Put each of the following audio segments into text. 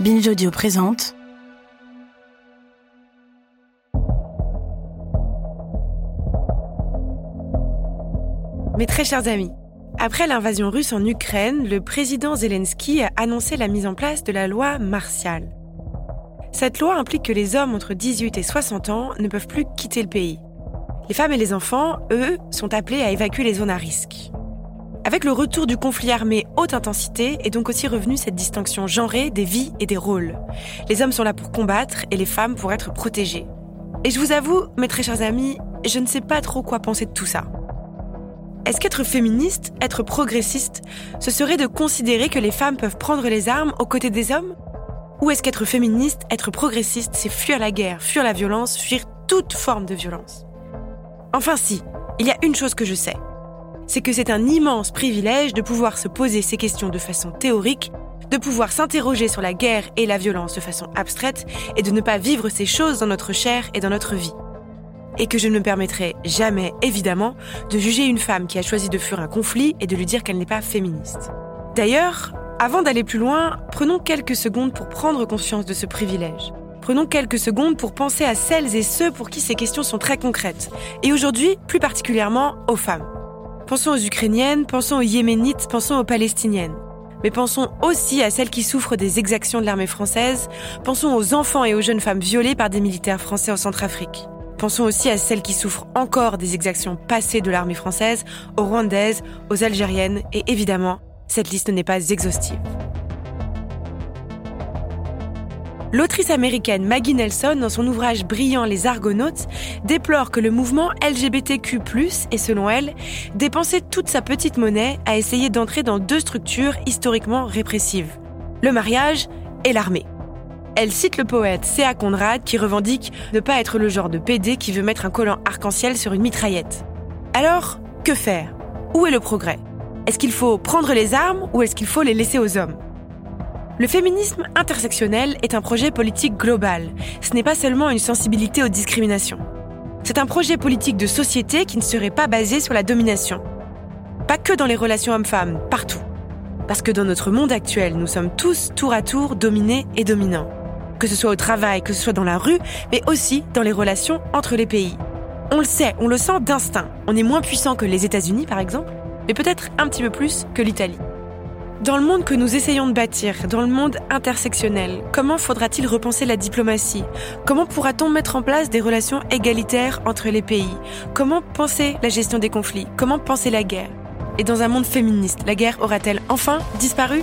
Binge présente. Mes très chers amis, après l'invasion russe en Ukraine, le président Zelensky a annoncé la mise en place de la loi martiale. Cette loi implique que les hommes entre 18 et 60 ans ne peuvent plus quitter le pays. Les femmes et les enfants, eux, sont appelés à évacuer les zones à risque. Avec le retour du conflit armé haute intensité est donc aussi revenue cette distinction genrée des vies et des rôles. Les hommes sont là pour combattre et les femmes pour être protégées. Et je vous avoue, mes très chers amis, je ne sais pas trop quoi penser de tout ça. Est-ce qu'être féministe, être progressiste, ce serait de considérer que les femmes peuvent prendre les armes aux côtés des hommes? Ou est-ce qu'être féministe, être progressiste, c'est fuir la guerre, fuir la violence, fuir toute forme de violence? Enfin si, il y a une chose que je sais c'est que c'est un immense privilège de pouvoir se poser ces questions de façon théorique, de pouvoir s'interroger sur la guerre et la violence de façon abstraite et de ne pas vivre ces choses dans notre chair et dans notre vie. Et que je ne me permettrai jamais, évidemment, de juger une femme qui a choisi de fuir un conflit et de lui dire qu'elle n'est pas féministe. D'ailleurs, avant d'aller plus loin, prenons quelques secondes pour prendre conscience de ce privilège. Prenons quelques secondes pour penser à celles et ceux pour qui ces questions sont très concrètes, et aujourd'hui plus particulièrement aux femmes. Pensons aux Ukrainiennes, pensons aux Yéménites, pensons aux Palestiniennes. Mais pensons aussi à celles qui souffrent des exactions de l'armée française, pensons aux enfants et aux jeunes femmes violées par des militaires français en Centrafrique. Pensons aussi à celles qui souffrent encore des exactions passées de l'armée française, aux Rwandaises, aux Algériennes, et évidemment, cette liste n'est pas exhaustive. L'autrice américaine Maggie Nelson, dans son ouvrage brillant Les Argonautes, déplore que le mouvement LGBTQ+, et selon elle, dépensait toute sa petite monnaie à essayer d'entrer dans deux structures historiquement répressives, le mariage et l'armée. Elle cite le poète C.A. Conrad qui revendique ne pas être le genre de PD qui veut mettre un collant arc-en-ciel sur une mitraillette. Alors, que faire? Où est le progrès? Est-ce qu'il faut prendre les armes ou est-ce qu'il faut les laisser aux hommes? Le féminisme intersectionnel est un projet politique global. Ce n'est pas seulement une sensibilité aux discriminations. C'est un projet politique de société qui ne serait pas basé sur la domination. Pas que dans les relations hommes-femmes, partout. Parce que dans notre monde actuel, nous sommes tous tour à tour dominés et dominants. Que ce soit au travail, que ce soit dans la rue, mais aussi dans les relations entre les pays. On le sait, on le sent d'instinct. On est moins puissant que les États-Unis, par exemple, mais peut-être un petit peu plus que l'Italie. Dans le monde que nous essayons de bâtir, dans le monde intersectionnel, comment faudra-t-il repenser la diplomatie? Comment pourra-t-on mettre en place des relations égalitaires entre les pays? Comment penser la gestion des conflits? Comment penser la guerre? Et dans un monde féministe, la guerre aura-t-elle enfin disparu?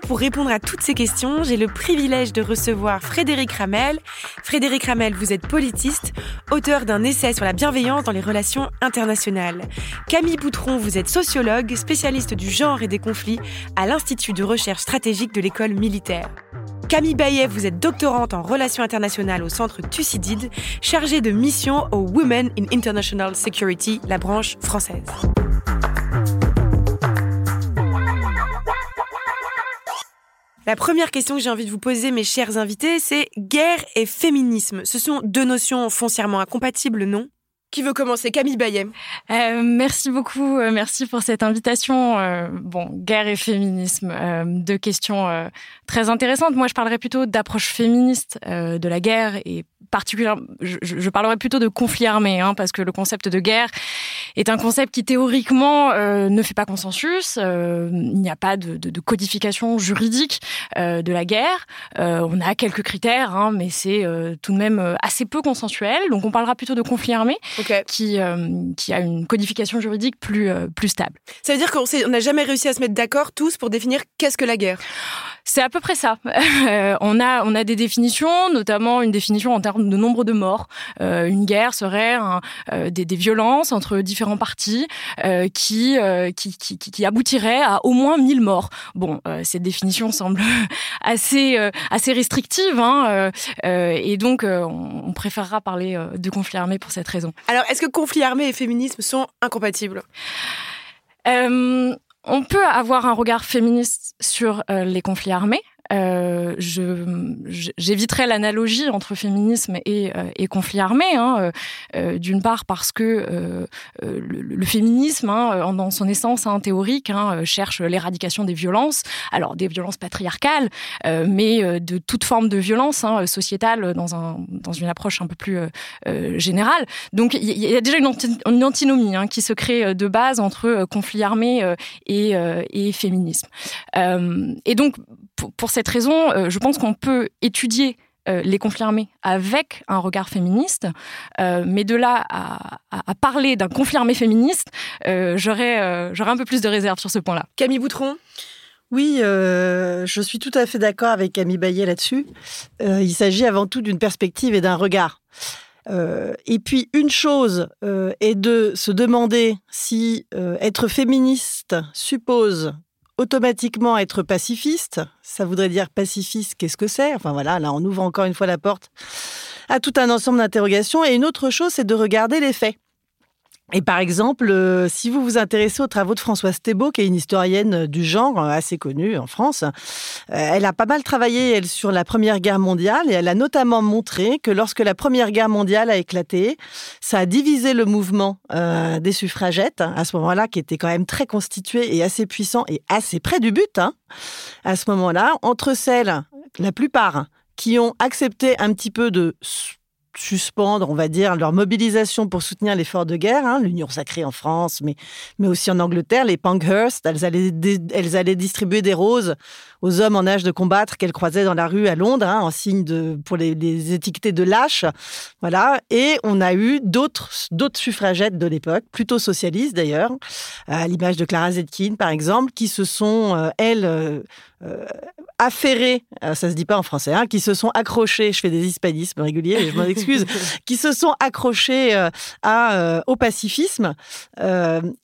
pour répondre à toutes ces questions, j'ai le privilège de recevoir Frédéric Ramel. Frédéric Ramel, vous êtes politiste, auteur d'un essai sur la bienveillance dans les relations internationales. Camille Boutron, vous êtes sociologue, spécialiste du genre et des conflits à l'Institut de recherche stratégique de l'école militaire. Camille Bayet, vous êtes doctorante en relations internationales au centre Thucydide, chargée de mission au Women in International Security, la branche française. La première question que j'ai envie de vous poser, mes chers invités, c'est guerre et féminisme. Ce sont deux notions foncièrement incompatibles, non? Qui veut commencer? Camille Bayet. Euh, merci beaucoup, euh, merci pour cette invitation. Euh, bon, guerre et féminisme, euh, deux questions euh, très intéressantes. Moi, je parlerais plutôt d'approche féministe euh, de la guerre et particulièrement, je, parlerai plutôt de conflit armé, hein, parce que le concept de guerre est un concept qui théoriquement ne fait pas consensus. il n'y a pas de, de, de codification juridique de la guerre. on a quelques critères, hein, mais c'est tout de même assez peu consensuel. Donc on parlera plutôt de conflit armé, qui qui a une codification juridique plus plus stable. Ça veut dire qu'on n'a jamais réussi à se mettre d'accord tous pour définir qu'est-ce que la guerre? C'est à peu près ça. Euh, on a on a des définitions, notamment une définition en termes de nombre de morts. Euh, une guerre serait euh, des, des, violences entre différents partis qui, qui, qui qui aboutiraient à au moins 1000 morts. Bon, cette définition semble assez assez restrictive, hein, et donc on, préférera parler de conflit armé pour cette raison. Alors, est-ce que conflit armé et féminisme sont incompatibles? On peut avoir un regard féministe sur euh, les conflits armés. Euh, j'éviterai l'analogie entre féminisme et, euh, conflit armé, hein, euh, euh d'une part parce que le, féminisme, hein, dans son essence hein, théorique, cherche l'éradication des violences, alors des violences patriarcales, mais de toute forme de violence sociétale dans, un, dans une approche un peu plus générale. Donc il y, a déjà une, antinomie qui se crée de base entre conflit armé et, et féminisme. et donc pour, pour cette raison, euh, je pense qu'on peut étudier euh, les conflits armés avec un regard féministe, euh, mais de là à, parler d'un conflit armé féministe, j'aurais un peu plus de réserve sur ce point-là. Camille Boutron? Oui, je suis tout à fait d'accord avec Camille Bayet là-dessus. il s'agit avant tout d'une perspective et d'un regard. et puis une chose est de se demander si être féministe suppose automatiquement être pacifiste. Ça voudrait dire pacifiste, qu'est-ce que c'est? Enfin voilà, là on ouvre encore une fois la porte à tout un ensemble d'interrogations. Et une autre chose, c'est de regarder les faits. Et par exemple, euh, si vous vous intéressez aux travaux de Françoise Thébault, qui est une historienne du genre euh, assez connue en France, euh, elle a pas mal travaillé sur la Première Guerre mondiale et elle a notamment montré que lorsque la Première Guerre mondiale a éclaté, ça a divisé le mouvement des suffragettes, hein, à ce moment-là, qui était quand même très constitué et assez puissant et assez près du but, hein, à ce moment-là, entre celles, la plupart, qui ont accepté un petit peu de suspendre, on va dire, leur mobilisation pour soutenir l'effort de guerre, hein, l'Union sacrée en France, mais, mais aussi en Angleterre, les Pankhurst, elles allaient, elles allaient distribuer des roses aux hommes en âge de combattre qu'elles croisaient dans la rue à Londres, hein, en signe de, pour les, étiqueter de lâches. Voilà. Et on a eu d'autres, d'autres suffragettes de l'époque, plutôt socialistes d'ailleurs, à l'image de Clara Zetkin, par exemple, qui se sont, euh, elles, euh, euh, affairés, euh, ça se dit pas en français, hein, qui se sont accrochés, je fais des hispanismes réguliers, je m'en excuse, qui se sont accrochés euh, à, au pacifisme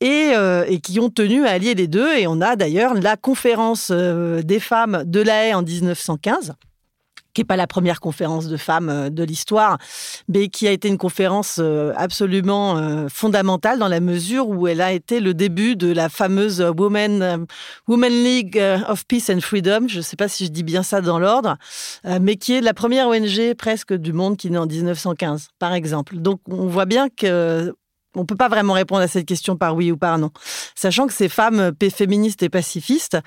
et, et, qui ont tenu à allier les deux. Et on a d'ailleurs la conférence des femmes de la Haye en 1915 qui n'est pas la première conférence de femmes euh, de l'histoire, mais qui a été une conférence euh, absolument euh, fondamentale dans la mesure où elle a été le début de la fameuse Women, Women League of Peace and Freedom, je ne sais pas si je dis bien ça dans l'ordre, mais qui est la première ONG presque du monde qui naît en 1915, par exemple. Donc on voit bien que on peut pas vraiment répondre à cette question par oui ou par non. Sachant que ces femmes féministes et pacifistes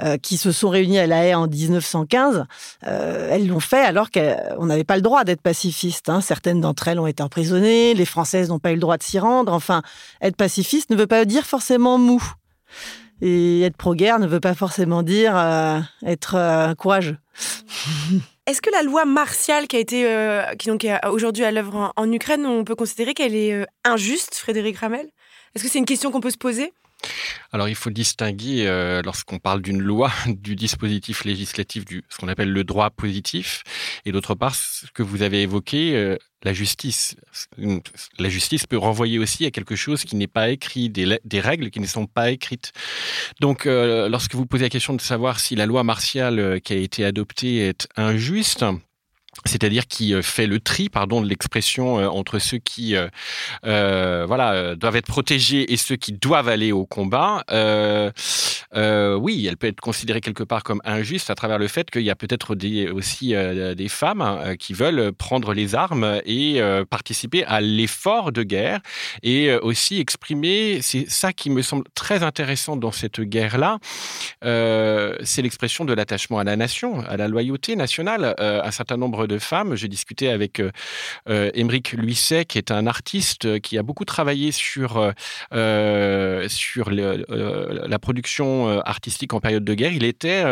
euh, qui se sont réunies à La Haye en 1915, euh, elles l'ont fait alors qu'on n'avait pas le droit d'être pacifiste. Hein. Certaines d'entre elles ont été emprisonnées, les Françaises n'ont pas eu le droit de s'y rendre. Enfin, être pacifiste ne veut pas dire forcément mou. Et être pro-guerre ne veut pas forcément dire euh, être courageux. Est-ce que la loi martiale qui euh, est aujourd'hui à l'œuvre en, Ukraine, on peut considérer qu'elle est euh, injuste, Frédéric Ramel? Est-ce que c'est une question qu'on peut se poser? Alors il faut distinguer, euh, lorsqu'on parle d'une loi, du dispositif législatif, du ce qu'on appelle le droit positif, et d'autre part, ce que vous avez évoqué, la justice. La justice peut renvoyer aussi à quelque chose qui n'est pas écrit, des, règles qui ne sont pas écrites. Donc, euh, lorsque vous posez la question de savoir si la loi martiale euh, qui a été adoptée est injuste, c'est-à-dire qui euh, fait le tri, pardon de l'expression, euh, entre ceux qui euh, voilà doivent être protégés et ceux qui doivent aller au combat. Oui, elle peut être considérée quelque part comme injuste à travers le fait qu'il y a peut-être aussi des femmes qui veulent prendre les armes et participer à l'effort de guerre et aussi exprimer. C'est ça qui me semble très intéressant dans cette guerre-là. c'est l'expression de l'attachement à la nation, à la loyauté nationale. un certain nombre de femmes. J'ai discuté avec euh, Émeric Luisset, qui est un artiste qui a beaucoup travaillé sur, sur la production artistique en période de guerre. Il était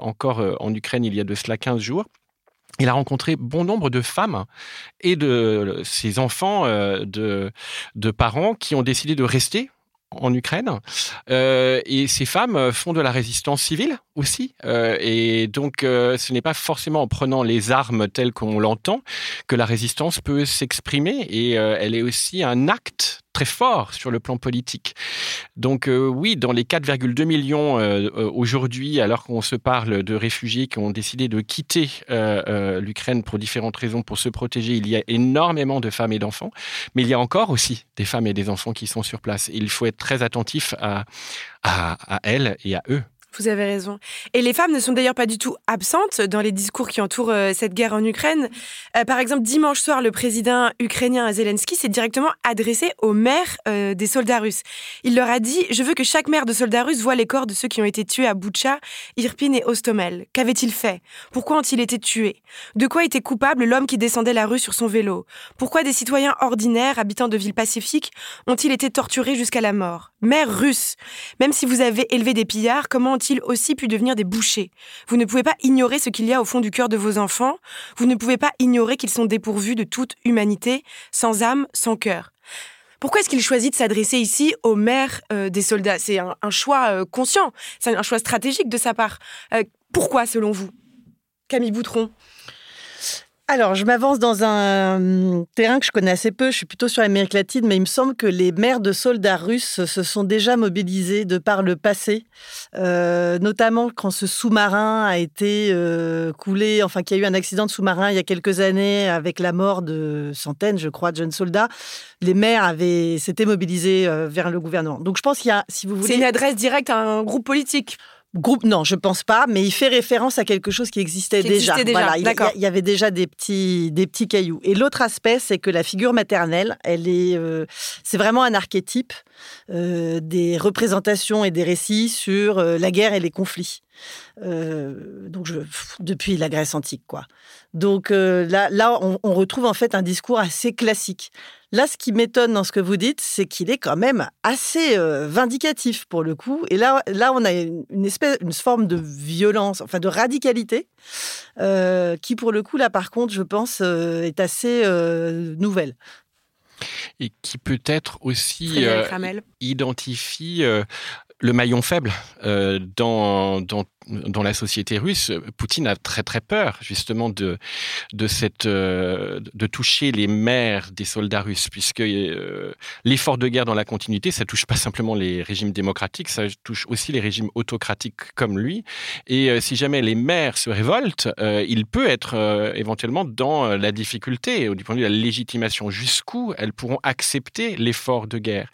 encore en Ukraine il y a de cela 15 jours. Il a rencontré bon nombre de femmes et de ses enfants de, de parents qui ont décidé de rester en Ukraine. Euh, et ces femmes font de la résistance civile aussi. Euh, et donc, euh, ce n'est pas forcément en prenant les armes telles qu'on l'entend que la résistance peut s'exprimer. Et elle est aussi un acte très fort sur le plan politique. Donc oui, dans les 4,2 millions aujourd'hui, alors qu'on se parle de réfugiés qui ont décidé de quitter l'Ukraine pour différentes raisons, pour se protéger, il y a énormément de femmes et d'enfants, mais il y a encore aussi des femmes et des enfants qui sont sur place. il faut être très attentif à, à, à elles et à eux. Vous avez raison. Et les femmes ne sont d'ailleurs pas du tout absentes dans les discours qui entourent euh, cette guerre en Ukraine. Euh, par exemple, dimanche soir, le président ukrainien Zelensky s'est directement adressé aux mères euh, des soldats russes. Il leur a dit Je veux que chaque mère de soldats russes voit les corps de ceux qui ont été tués à Boucha, Irpin et Ostomel. Qu'avaient-ils fait? Pourquoi ont-ils été tués? De quoi était coupable l'homme qui descendait la rue sur son vélo? Pourquoi des citoyens ordinaires, habitants de villes pacifiques, ont-ils été torturés jusqu'à la mort? Mères russes, même si vous avez élevé des pillards, comment ont ils aussi pu devenir des bouchers? Vous ne pouvez pas ignorer ce qu'il y a au fond du cœur de vos enfants. Vous ne pouvez pas ignorer qu'ils sont dépourvus de toute humanité, sans âme, sans cœur. Pourquoi est-ce qu'il choisit de s'adresser ici aux mères euh, des soldats? C'est un, choix euh, conscient, c'est un choix stratégique de sa part. Euh, pourquoi, selon vous? Camille Boutron alors, je m'avance dans un hum, terrain que je connais assez peu. Je suis plutôt sur l'Amérique latine, mais il me semble que les mères de soldats russes se sont déjà mobilisées de par le passé, euh, notamment quand ce sous-marin a été euh, coulé, enfin qu'il y a eu un accident de sous-marin il y a quelques années avec la mort de centaines, je crois, de jeunes soldats. Les mères avaient s'étaient mobilisées euh, vers le gouvernement. Donc, je pense qu'il y a, si vous voulez, c'est une adresse directe à un groupe politique. Groupe, non, je pense pas, mais il fait référence à quelque chose qui existait déjà. Voilà, il, y avait déjà des petits, des petits cailloux. Et l'autre aspect, c'est que la figure maternelle, elle est, euh, c'est vraiment un archétype euh, des représentations et des récits sur euh, la guerre et les conflits. donc, je, depuis la Grèce antique, quoi. Donc là, on, on retrouve en fait un discours assez classique. Là, ce qui m'étonne dans ce que vous dites, c'est qu'il est quand même assez euh, vindicatif pour le coup. Et là, là, on a une espèce, une forme de violence, enfin de radicalité, euh, qui pour le coup, là, par contre, je pense, euh, est assez nouvelle. Et qui peut-être aussi identifie le maillon faible dans, dans dans la société russe, Poutine a très très peur justement de de cette euh, de toucher les mères des soldats russes, puisque euh, l'effort de guerre dans la continuité, ça touche pas simplement les régimes démocratiques, ça touche aussi les régimes autocratiques comme lui. Et euh, si jamais les mères se révoltent, il peut être éventuellement dans la difficulté du point de vue de la légitimation. Jusqu'où elles pourront accepter l'effort de guerre.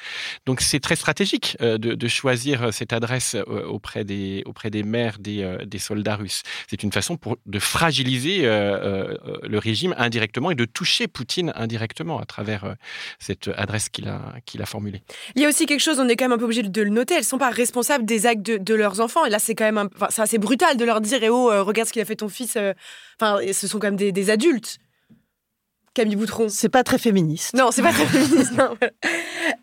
Donc c'est très stratégique de, de, choisir cette adresse auprès des auprès des mères euh, des, soldats russes. C'est une façon de fragiliser euh, euh, le régime indirectement et de toucher Poutine indirectement à travers cette adresse qu'il a, formulée. Il y a aussi quelque chose, on est quand même un peu obligé de le noter, elles ne sont pas responsables des actes de, leurs enfants. Et là, c'est quand même assez brutal de leur dire, eh oh, regarde ce qu'il a fait ton fils. Enfin, ce sont quand même des adultes. Camille Boutron. C'est pas très féministe. Non, c'est pas très féministe.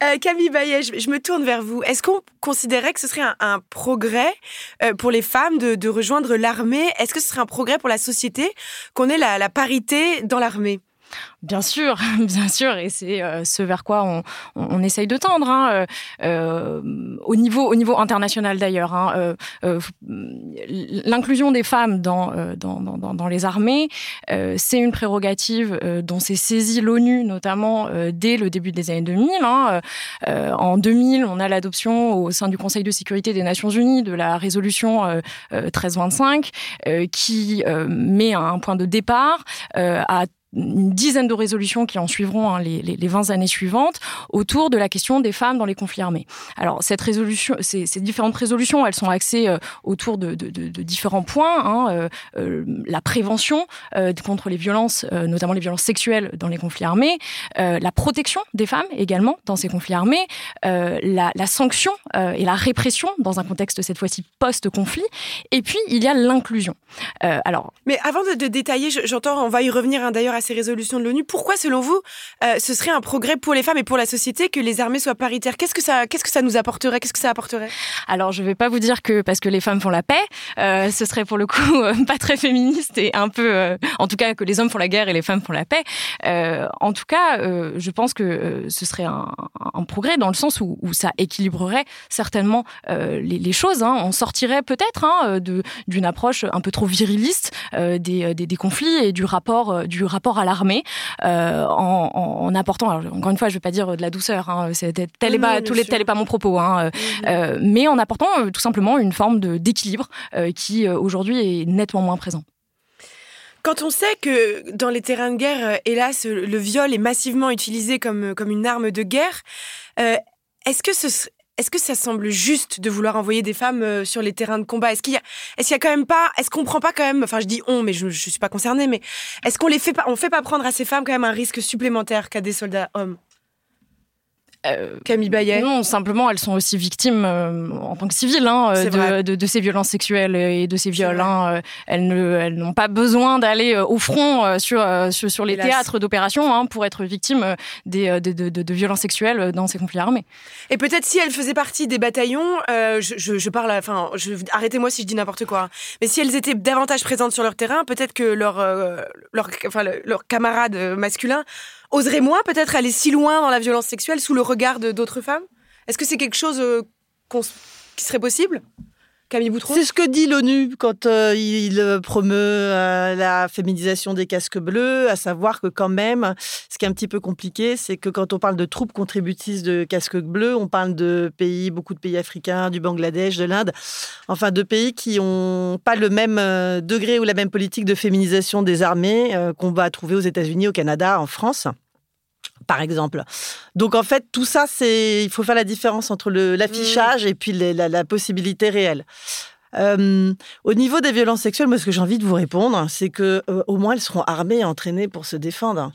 Euh, Camille Bayet, je, me tourne vers vous. Est-ce qu'on considérait que ce serait un, progrès euh, pour les femmes de, rejoindre l'armée? Est-ce que ce serait un progrès pour la société qu'on ait la parité dans l'armée? Bien sûr, bien sûr, et c'est euh, ce vers quoi on, essaye de tendre, hein, euh, euh, au, niveau, au niveau international d'ailleurs. Hein, L'inclusion des femmes dans les armées, c'est une prérogative dont s'est saisie l'ONU, notamment dès le début des années 2000. Hein. en 2000, on a l'adoption au sein du Conseil de sécurité des Nations Unies de la résolution 1325, qui met un point de départ à une dizaine de résolutions qui en suivront hein, les, les, 20 années suivantes autour de la question des femmes dans les conflits armés. Alors cette résolution, ces, différentes résolutions, elles sont axées euh, autour de, de, différents points. Hein, euh, euh la prévention contre les violences, notamment les violences sexuelles dans les conflits armés, la protection des femmes également dans ces conflits armés, la, la, sanction et la répression dans un contexte cette fois-ci post-conflit, et puis il y a l'inclusion. alors, mais avant de, détailler, j'entends, on va y revenir hein, d'ailleurs ces résolutions de l'ONU. Pourquoi, selon vous, euh, ce serait un progrès pour les femmes et pour la société que les armées soient paritaires? Qu'est-ce que ça, qu'est-ce que ça nous apporterait? Qu'est-ce que ça apporterait? Alors, je ne vais pas vous dire que parce que les femmes font la paix, euh, ce serait pour le coup euh, pas très féministe et un peu, en tout cas, que les hommes font la guerre et les femmes font la paix. En tout cas, je pense que ce serait un, progrès dans le sens où, ça équilibrerait certainement les, choses. Hein. On sortirait peut-être hein, d'une approche un peu trop viriliste des, des, des, conflits et du rapport, du rapport à l'armée euh, en, en, apportant, alors, encore une fois, je ne vais pas dire de la douceur, hein, c'est, tel, est pas, tous les, tel est pas mon propos, hein, euh, euh, mais en apportant tout simplement une forme de, d'équilibre qui aujourd'hui est nettement moins présent. Quand on sait que dans les terrains de guerre, hélas, le viol est massivement utilisé comme, comme une arme de guerre, est-ce que ce, est-ce que ça semble juste de vouloir envoyer des femmes euh, sur les terrains de combat? Est-ce qu'il y a, est-ce qu'il y a quand même pas, est-ce qu'on prend pas quand même, enfin je dis on, mais je, je suis pas concernée, mais est-ce qu'on les fait pas, on fait pas prendre à ces femmes quand même un risque supplémentaire qu'à des soldats hommes? Euh, Camille Bayet Non, simplement, elles sont aussi victimes euh, en tant que civiles hein, de, de, de, ces violences sexuelles et de ces viols. Hein. Euh, elles n'ont pas besoin d'aller euh, au front sur, sur, sur les Hélas. théâtres d'opération hein, pour être victimes des, de, violences sexuelles dans ces conflits armés. Et peut-être si elles faisaient partie des bataillons, euh, je, je, je, parle, enfin, arrêtez-moi si je dis n'importe quoi, hein. mais si elles étaient davantage présentes sur leur terrain, peut-être que leurs leur, enfin, leur camarades masculins oserait moins peut-être aller si loin dans la violence sexuelle sous le regard d'autres femmes? Est-ce que c'est quelque chose euh, qui serait possible? Camille C'est ce que dit l'ONU quand euh, il euh, promeut euh, la féminisation des casques bleus, à savoir que quand même, ce qui est un petit peu compliqué, c'est que quand on parle de troupes contributrices de casques bleus, on parle de pays, beaucoup de pays africains, du Bangladesh, de l'Inde, enfin de pays qui n'ont pas le même degré ou la même politique de féminisation des armées qu'on va trouver aux États-Unis, au Canada, en France par exemple. Donc en fait, tout ça, c'est il faut faire la différence entre l'affichage mmh. et puis les, la, la, possibilité réelle. Euh, au niveau des violences sexuelles, moi, ce que j'ai envie de vous répondre, c'est que euh, au moins elles seront armées et entraînées pour se défendre.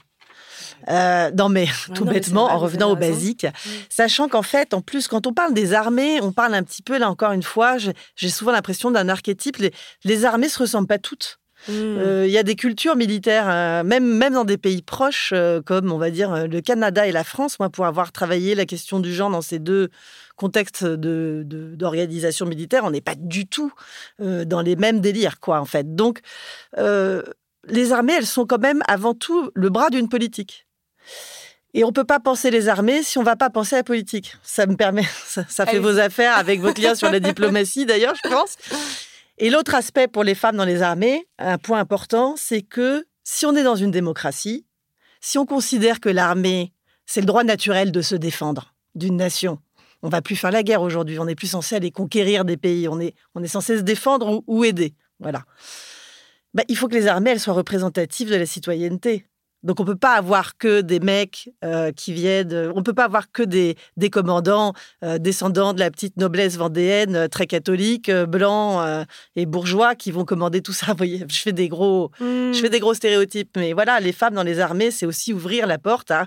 Euh, non, mais ouais, tout non, bêtement, mais en revenant au basique, mmh. sachant qu'en fait, en plus, quand on parle des armées, on parle un petit peu, là encore une fois, j'ai souvent l'impression d'un archétype. Les, les armées se ressemblent pas toutes. Il mmh. euh, y a des cultures militaires, euh, même, même dans des pays proches, euh, comme on va dire le Canada et la France, moi, pour avoir travaillé la question du genre dans ces deux contextes d'organisation de, de, militaire, on n'est pas du tout euh, dans les mêmes délires, quoi, en fait. Donc, les armées, elles sont quand même avant tout le bras d'une politique. Et on peut pas penser les armées si on va pas penser à la politique. Ça me permet, ça, ça fait vos affaires avec votre lien sur la diplomatie d'ailleurs, je pense. Et l'autre aspect pour les femmes dans les armées, un point important, c'est que si on est dans une démocratie, si on considère que l'armée, c'est le droit naturel de se défendre d'une nation, on va plus faire la guerre aujourd'hui, on n'est plus censé aller conquérir des pays, on est, on est censé se défendre ou, aider. Voilà. Ben, il faut que les armées elles soient représentatives de la citoyenneté. Donc on peut pas avoir que des mecs euh, qui viennent, on peut pas avoir que des, des commandants euh, descendants de la petite noblesse vendéenne, euh, très catholique, euh, blancs euh, et bourgeois qui vont commander tout ça. Vous voyez, je fais des gros, mmh. je fais des gros stéréotypes, mais voilà, les femmes dans les armées, c'est aussi ouvrir la porte à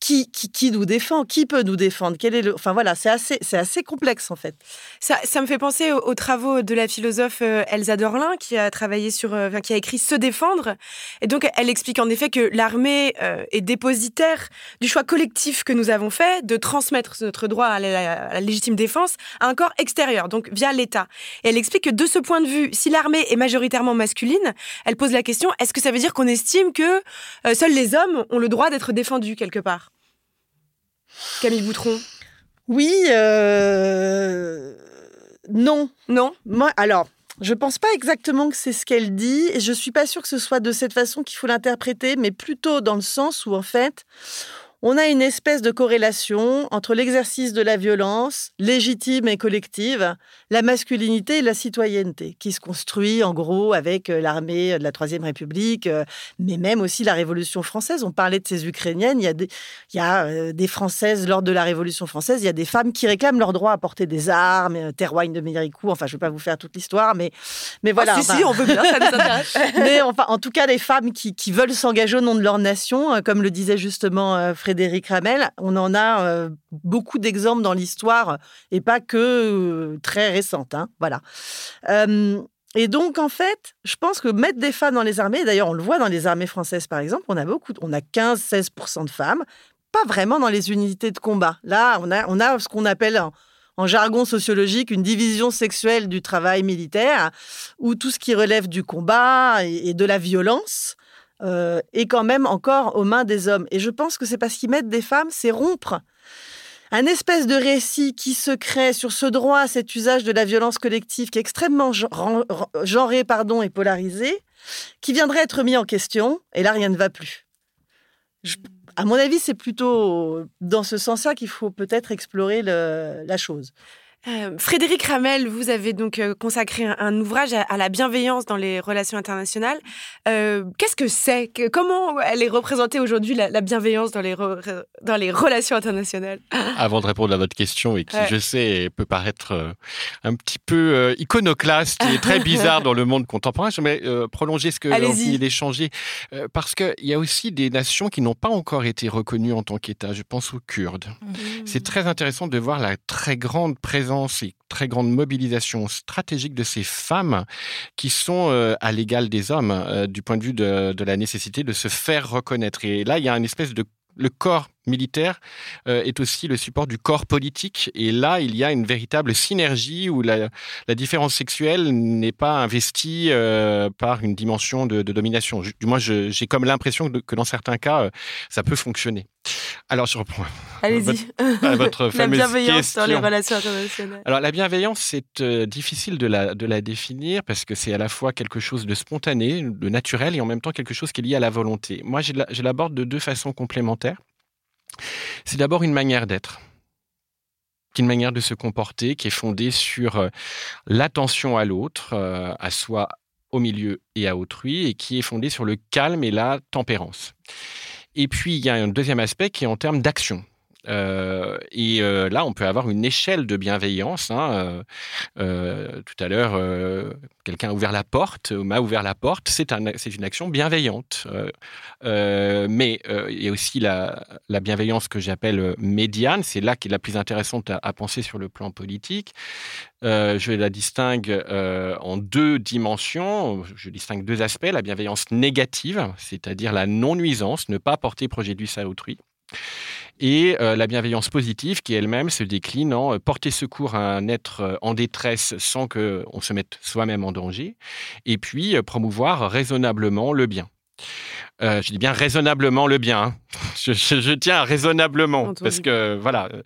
qui, qui, qui, nous défend Qui peut nous défendre Quel est le... Enfin voilà, c'est assez, c'est assez complexe en fait. Ça, ça me fait penser aux, aux, travaux de la philosophe euh, Elsa Dorlin qui a travaillé sur, euh, qui a écrit Se défendre. Et donc elle explique en effet que l'armée euh, est dépositaire du choix collectif que nous avons fait de transmettre notre droit à la, légitime défense à un corps extérieur, donc via l'État. Et elle explique que de ce point de vue, si l'armée est majoritairement masculine, elle pose la question est-ce que ça veut dire qu'on estime que seuls les hommes ont le droit d'être défendus quelque part? Camille Boutron. Oui, euh... non. Non. Moi, alors, je pense pas exactement que c'est ce qu'elle dit, et je suis pas sûre que ce soit de cette façon qu'il faut l'interpréter, mais plutôt dans le sens où, en fait, on a une espèce de corrélation entre l'exercice de la violence, légitime et collective, la masculinité et la citoyenneté, qui se construit en gros avec euh, l'armée de la Troisième République, euh, mais même aussi la Révolution française. On parlait de ces Ukrainiennes, il y a des, il y a euh, des Françaises lors de la Révolution française, il y a des femmes qui réclament leur droit à porter des armes, Terroigne de Méricourt, enfin je ne vais pas vous faire toute l'histoire, mais, mais voilà. Ah, si, si, on veut bien, ça nous intéresse. mais enfin, en tout cas, les femmes qui, qui veulent s'engager au nom de leur nation, comme le disait justement Frédéric, Frédéric Ramel, on en a euh, beaucoup d'exemples dans l'histoire et pas que euh, très récentes. Hein, voilà. Et donc, en fait, je pense que mettre des femmes dans les armées, d'ailleurs, on le voit dans les armées françaises, par exemple, on a beaucoup, on a 15-16% de femmes, pas vraiment dans les unités de combat. Là, on a, on a ce qu'on appelle en, jargon sociologique une division sexuelle du travail militaire, où tout ce qui relève du combat et de la violence euh, est quand même encore aux mains des hommes. Et je pense que c'est parce qu'ils mettent des femmes, c'est rompre un espèce de récit qui se crée sur ce droit cet usage de la violence collective qui est extrêmement genré pardon, et polarisé, qui viendrait être mis en question, et là, rien ne va plus. à mon avis, c'est plutôt dans ce sens-là qu'il faut peut-être explorer la chose. Euh, Frédéric Ramel, vous avez donc euh, consacré un, ouvrage à, la bienveillance dans les relations internationales. Euh, qu'est-ce que c'est Comment elle est représentée aujourd'hui, la, bienveillance dans les, dans les relations internationales? Avant de répondre à votre question, et qui, je sais, peut paraître un petit peu iconoclaste et très bizarre dans le monde contemporain, j'aimerais prolonger ce que vous venez d'échanger, parce qu'il y a aussi des nations qui n'ont pas encore été reconnues en tant qu'État. Je pense aux Kurdes. Mmh. C'est très intéressant de voir la très grande présence et très grande mobilisation stratégique de ces femmes qui sont euh, à l'égal des hommes euh, du point de vue de, la nécessité de se faire reconnaître. Et là, il y a une espèce de le corps militaire euh, est aussi le support du corps politique. Et là, il y a une véritable synergie où la, différence sexuelle n'est pas investie par une dimension de, domination. Du moins, j'ai comme l'impression que, dans certains cas, ça peut fonctionner. Alors, je reprends. Allez-y. Votre, la bienveillance dans les relations internationales. Alors, la bienveillance, c'est difficile de la, de la définir parce que c'est à la fois quelque chose de spontané, de naturel, et en même temps quelque chose qui est lié à la volonté. Moi, je l'aborde de deux façons complémentaires. C'est d'abord une manière d'être une manière de se comporter qui est fondée sur euh, l'attention à l'autre, euh, à soi, au milieu et à autrui, et qui est fondée sur le calme et la tempérance. Et puis, il y a un deuxième aspect qui est en termes d'action. Euh, et euh, là, on peut avoir une échelle de bienveillance. Hein. Euh, tout à l'heure, quelqu'un a ouvert la porte, m'a ouvert la porte. C'est un, une action bienveillante. mais il y a aussi la, la bienveillance que j'appelle médiane. C'est là qui est la plus intéressante à, penser sur le plan politique. je la distingue en deux dimensions. Je distingue deux aspects. La bienveillance négative, c'est-à-dire la non-nuisance, ne pas porter préjudice à autrui et euh, la bienveillance positive qui elle-même se décline en euh, porter secours à un être euh, en détresse sans qu'on se mette soi-même en danger, et puis promouvoir raisonnablement le bien. Je dis bien raisonnablement le bien. Hein. Je, tiens raisonnablement parce que voilà, euh,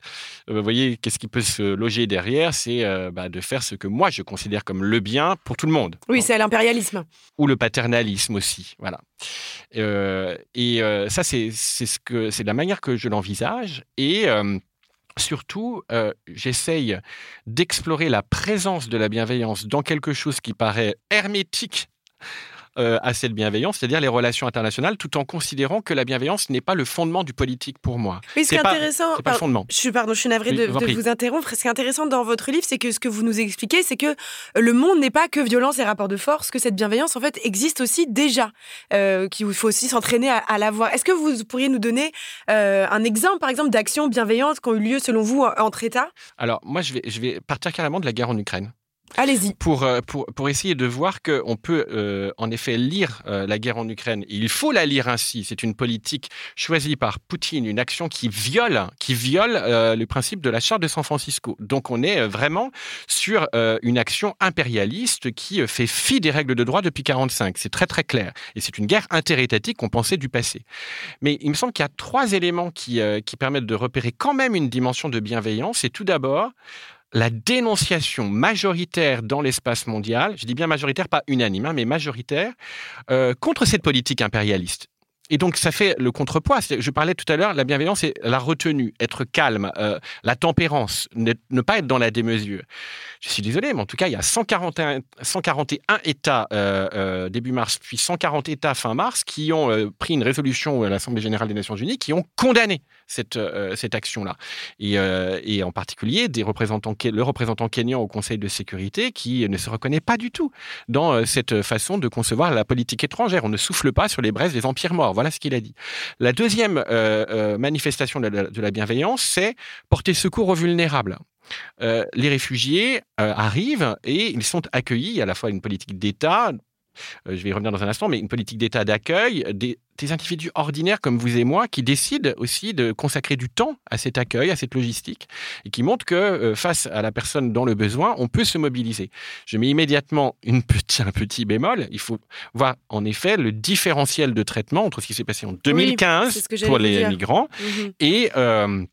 vous voyez qu'est-ce qui peut se loger derrière, c'est euh, bah, de faire ce que moi je considère comme le bien pour tout le monde. Oui, c'est l'impérialisme ou le paternalisme aussi, voilà. Euh, et ça, c'est ce que c'est la manière que je l'envisage et Surtout, j'essaye d'explorer la présence de la bienveillance dans quelque chose qui paraît hermétique euh, à cette bienveillance, c'est-à-dire les relations internationales, tout en considérant que la bienveillance n'est pas le fondement du politique pour moi. Oui, ce qui est intéressant, pas le fondement. Je suis, pardon, je suis navrée de, vous interrompre. Ce qui est intéressant dans votre livre, c'est que ce que vous nous expliquez, c'est que le monde n'est pas que violence et rapport de force, que cette bienveillance, en fait, existe aussi déjà, euh, qu'il faut aussi s'entraîner à, à la voir. Est-ce que vous pourriez nous donner euh, un exemple, par exemple, d'actions bienveillantes qui ont eu lieu, selon vous, entre États? Alors, moi, je vais, je vais partir carrément de la guerre en Ukraine. Allez-y. Pour, euh, pour, pour essayer de voir qu'on peut euh, en effet lire euh, la guerre en Ukraine. il faut la lire ainsi. C'est une politique choisie par Poutine, une action qui viole, qui viole le principe de la charte de San Francisco. Donc on est vraiment sur une action impérialiste qui fait fi des règles de droit depuis 1945. C'est très très clair. Et c'est une guerre interétatique qu'on pensait du passé. Mais il me semble qu'il y a trois éléments qui, qui permettent de repérer quand même une dimension de bienveillance. C'est tout d'abord la dénonciation majoritaire dans l'espace mondial, je dis bien majoritaire, pas unanime, hein, mais majoritaire, euh, contre cette politique impérialiste. et donc ça fait le contrepoids. Je parlais tout à l'heure, la bienveillance, c'est la retenue, être calme, euh, la tempérance, ne, pas être dans la démesure. Je suis désolé, mais en tout cas, il y a 141, 141 États euh, début mars, puis 140 États fin mars qui ont pris une résolution à l'Assemblée générale des Nations unies qui ont condamné cette, cette action-là. Et, et, en particulier des représentants, le représentant kényan au Conseil de sécurité qui ne se reconnaît pas du tout dans cette façon de concevoir la politique étrangère. On ne souffle pas sur les braises des empires morts. Voilà ce qu'il a dit. La deuxième euh, euh, manifestation de la, bienveillance, c'est porter secours aux vulnérables. Euh, les réfugiés arrivent et ils sont accueillis à la fois une politique d'État, je vais y revenir dans un instant, mais une politique d'État d'accueil, des, individus ordinaires comme vous et moi qui décident aussi de consacrer du temps à cet accueil, à cette logistique, et qui montrent que euh, face à la personne dans le besoin, on peut se mobiliser. Je mets immédiatement une petit, un petit bémol. Il faut voir en effet le différentiel de traitement entre ce qui s'est passé en 2015 pour les migrants mhm. et euh,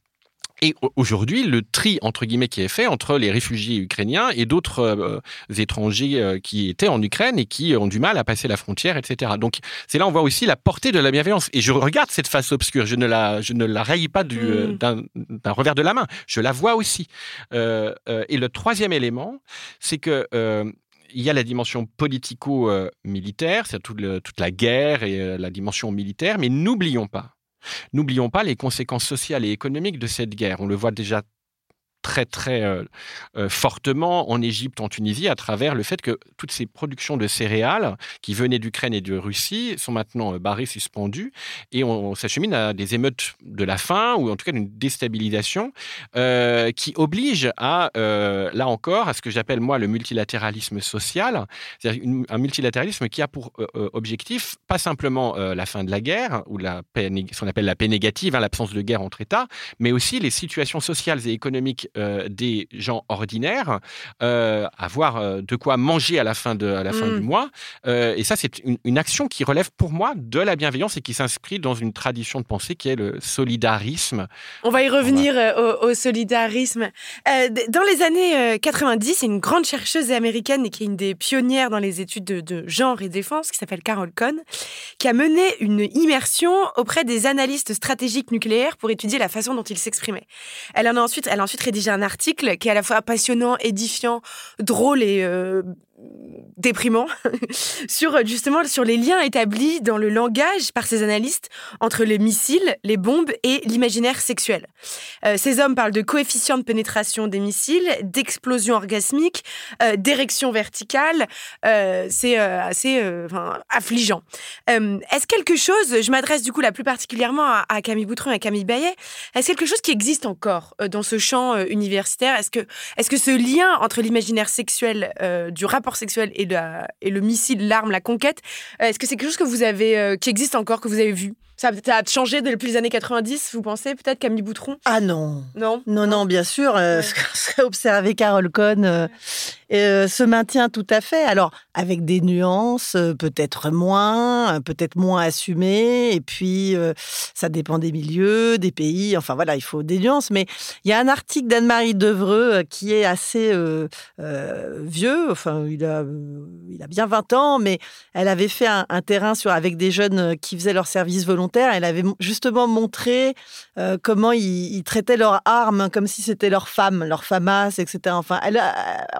et aujourd'hui, le tri, entre guillemets, qui est fait entre les réfugiés ukrainiens et d'autres euh, étrangers euh, qui étaient en Ukraine et qui ont du mal à passer la frontière, etc. Donc, c'est là on voit aussi la portée de la bienveillance. Et je regarde cette face obscure, je ne la, je ne la raille pas du, mm. d'un revers de la main, je la vois aussi. Euh, et le troisième élément, c'est que il y a la dimension politico-militaire, c'est toute, toute, la guerre et la dimension militaire, mais n'oublions pas N'oublions pas les conséquences sociales et économiques de cette guerre. On le voit déjà très très euh, euh, fortement en Égypte, en Tunisie, à travers le fait que toutes ces productions de céréales qui venaient d'Ukraine et de Russie sont maintenant euh, barrées, suspendues, et on, s'achemine à des émeutes de la faim, ou en tout cas d'une déstabilisation, qui oblige à, là encore, à ce que j'appelle moi le multilatéralisme social, c'est-à-dire un multilatéralisme qui a pour objectif pas simplement la fin de la guerre, ou la ce qu'on appelle la paix négative, hein, l'absence de guerre entre États, mais aussi les situations sociales et économiques euh, des gens ordinaires, euh, avoir euh, de quoi manger à la fin, de, à la fin du mm. mois. et ça, c'est une, action qui relève pour moi de la bienveillance et qui s'inscrit dans une tradition de pensée qui est le solidarisme. On va y revenir au, solidarisme. dans les années 90, il y a une grande chercheuse américaine et qui est une des pionnières dans les études de, de genre et défense, qui s'appelle Carol Cohn, qui a mené une immersion auprès des analystes stratégiques nucléaires pour étudier la façon dont ils s'exprimaient. Elle en a ensuite, elle a ensuite rédigé un article qui est à la fois passionnant, édifiant, drôle et euh, déprimant sur justement sur les liens établis dans le langage par ces analystes entre les missiles, les bombes et l'imaginaire sexuel. Euh, ces hommes parlent de coefficient de pénétration des missiles, d'explosion orgasmique, euh, d'érection verticale. Euh, c'est assez affligeant. est-ce quelque chose, je m'adresse du coup la plus particulièrement à, Camille Boutron et à Camille Bayet, est-ce quelque chose qui existe encore dans ce champ universitaire? Est-ce que, est-ce que ce lien entre l'imaginaire sexuel du rapport sexuel et, et le missile, l'arme, la conquête, euh, est-ce que c'est quelque chose que vous avez, euh, qui existe encore, que vous avez vu? Ça, a changé depuis les années 90, vous pensez peut-être Camille Boutron? Ah non. Non? Non, non, bien sûr. Euh, ce qu'a observé Carole Cohn euh, euh, se maintient tout à fait. Alors, avec des nuances, peut-être moins, peut-être moins assumées. Et puis, ça dépend des milieux, des pays. Enfin, voilà, il faut des nuances. Mais il y a un article d'Anne-Marie Devreux qui est assez vieux. Enfin, il a, il a bien 20 ans, mais elle avait fait un, terrain sur, avec des jeunes qui faisaient leur service volontaire elle avait justement montré euh, comment ils, traitaient leurs armes comme si c'était leur femme, leur famas, etc. Enfin, elle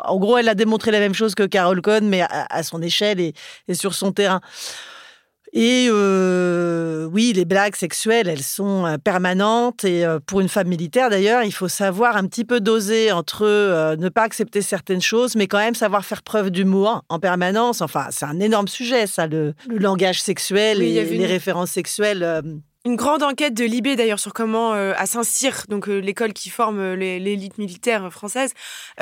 en gros, elle a démontré la même chose que Carol Cohn, mais à, son échelle et, sur son terrain. Et euh, oui, les blagues sexuelles, elles sont euh, permanentes. Et pour une femme militaire, d'ailleurs, il faut savoir un petit peu doser entre ne pas accepter certaines choses, mais quand même savoir faire preuve d'humour en permanence. Enfin, c'est un énorme sujet, ça, le, langage sexuel et les références sexuelles une grande enquête de Libé d'ailleurs sur comment euh, à Saint-Cyr, donc euh, l'école qui forme euh, l'élite militaire française,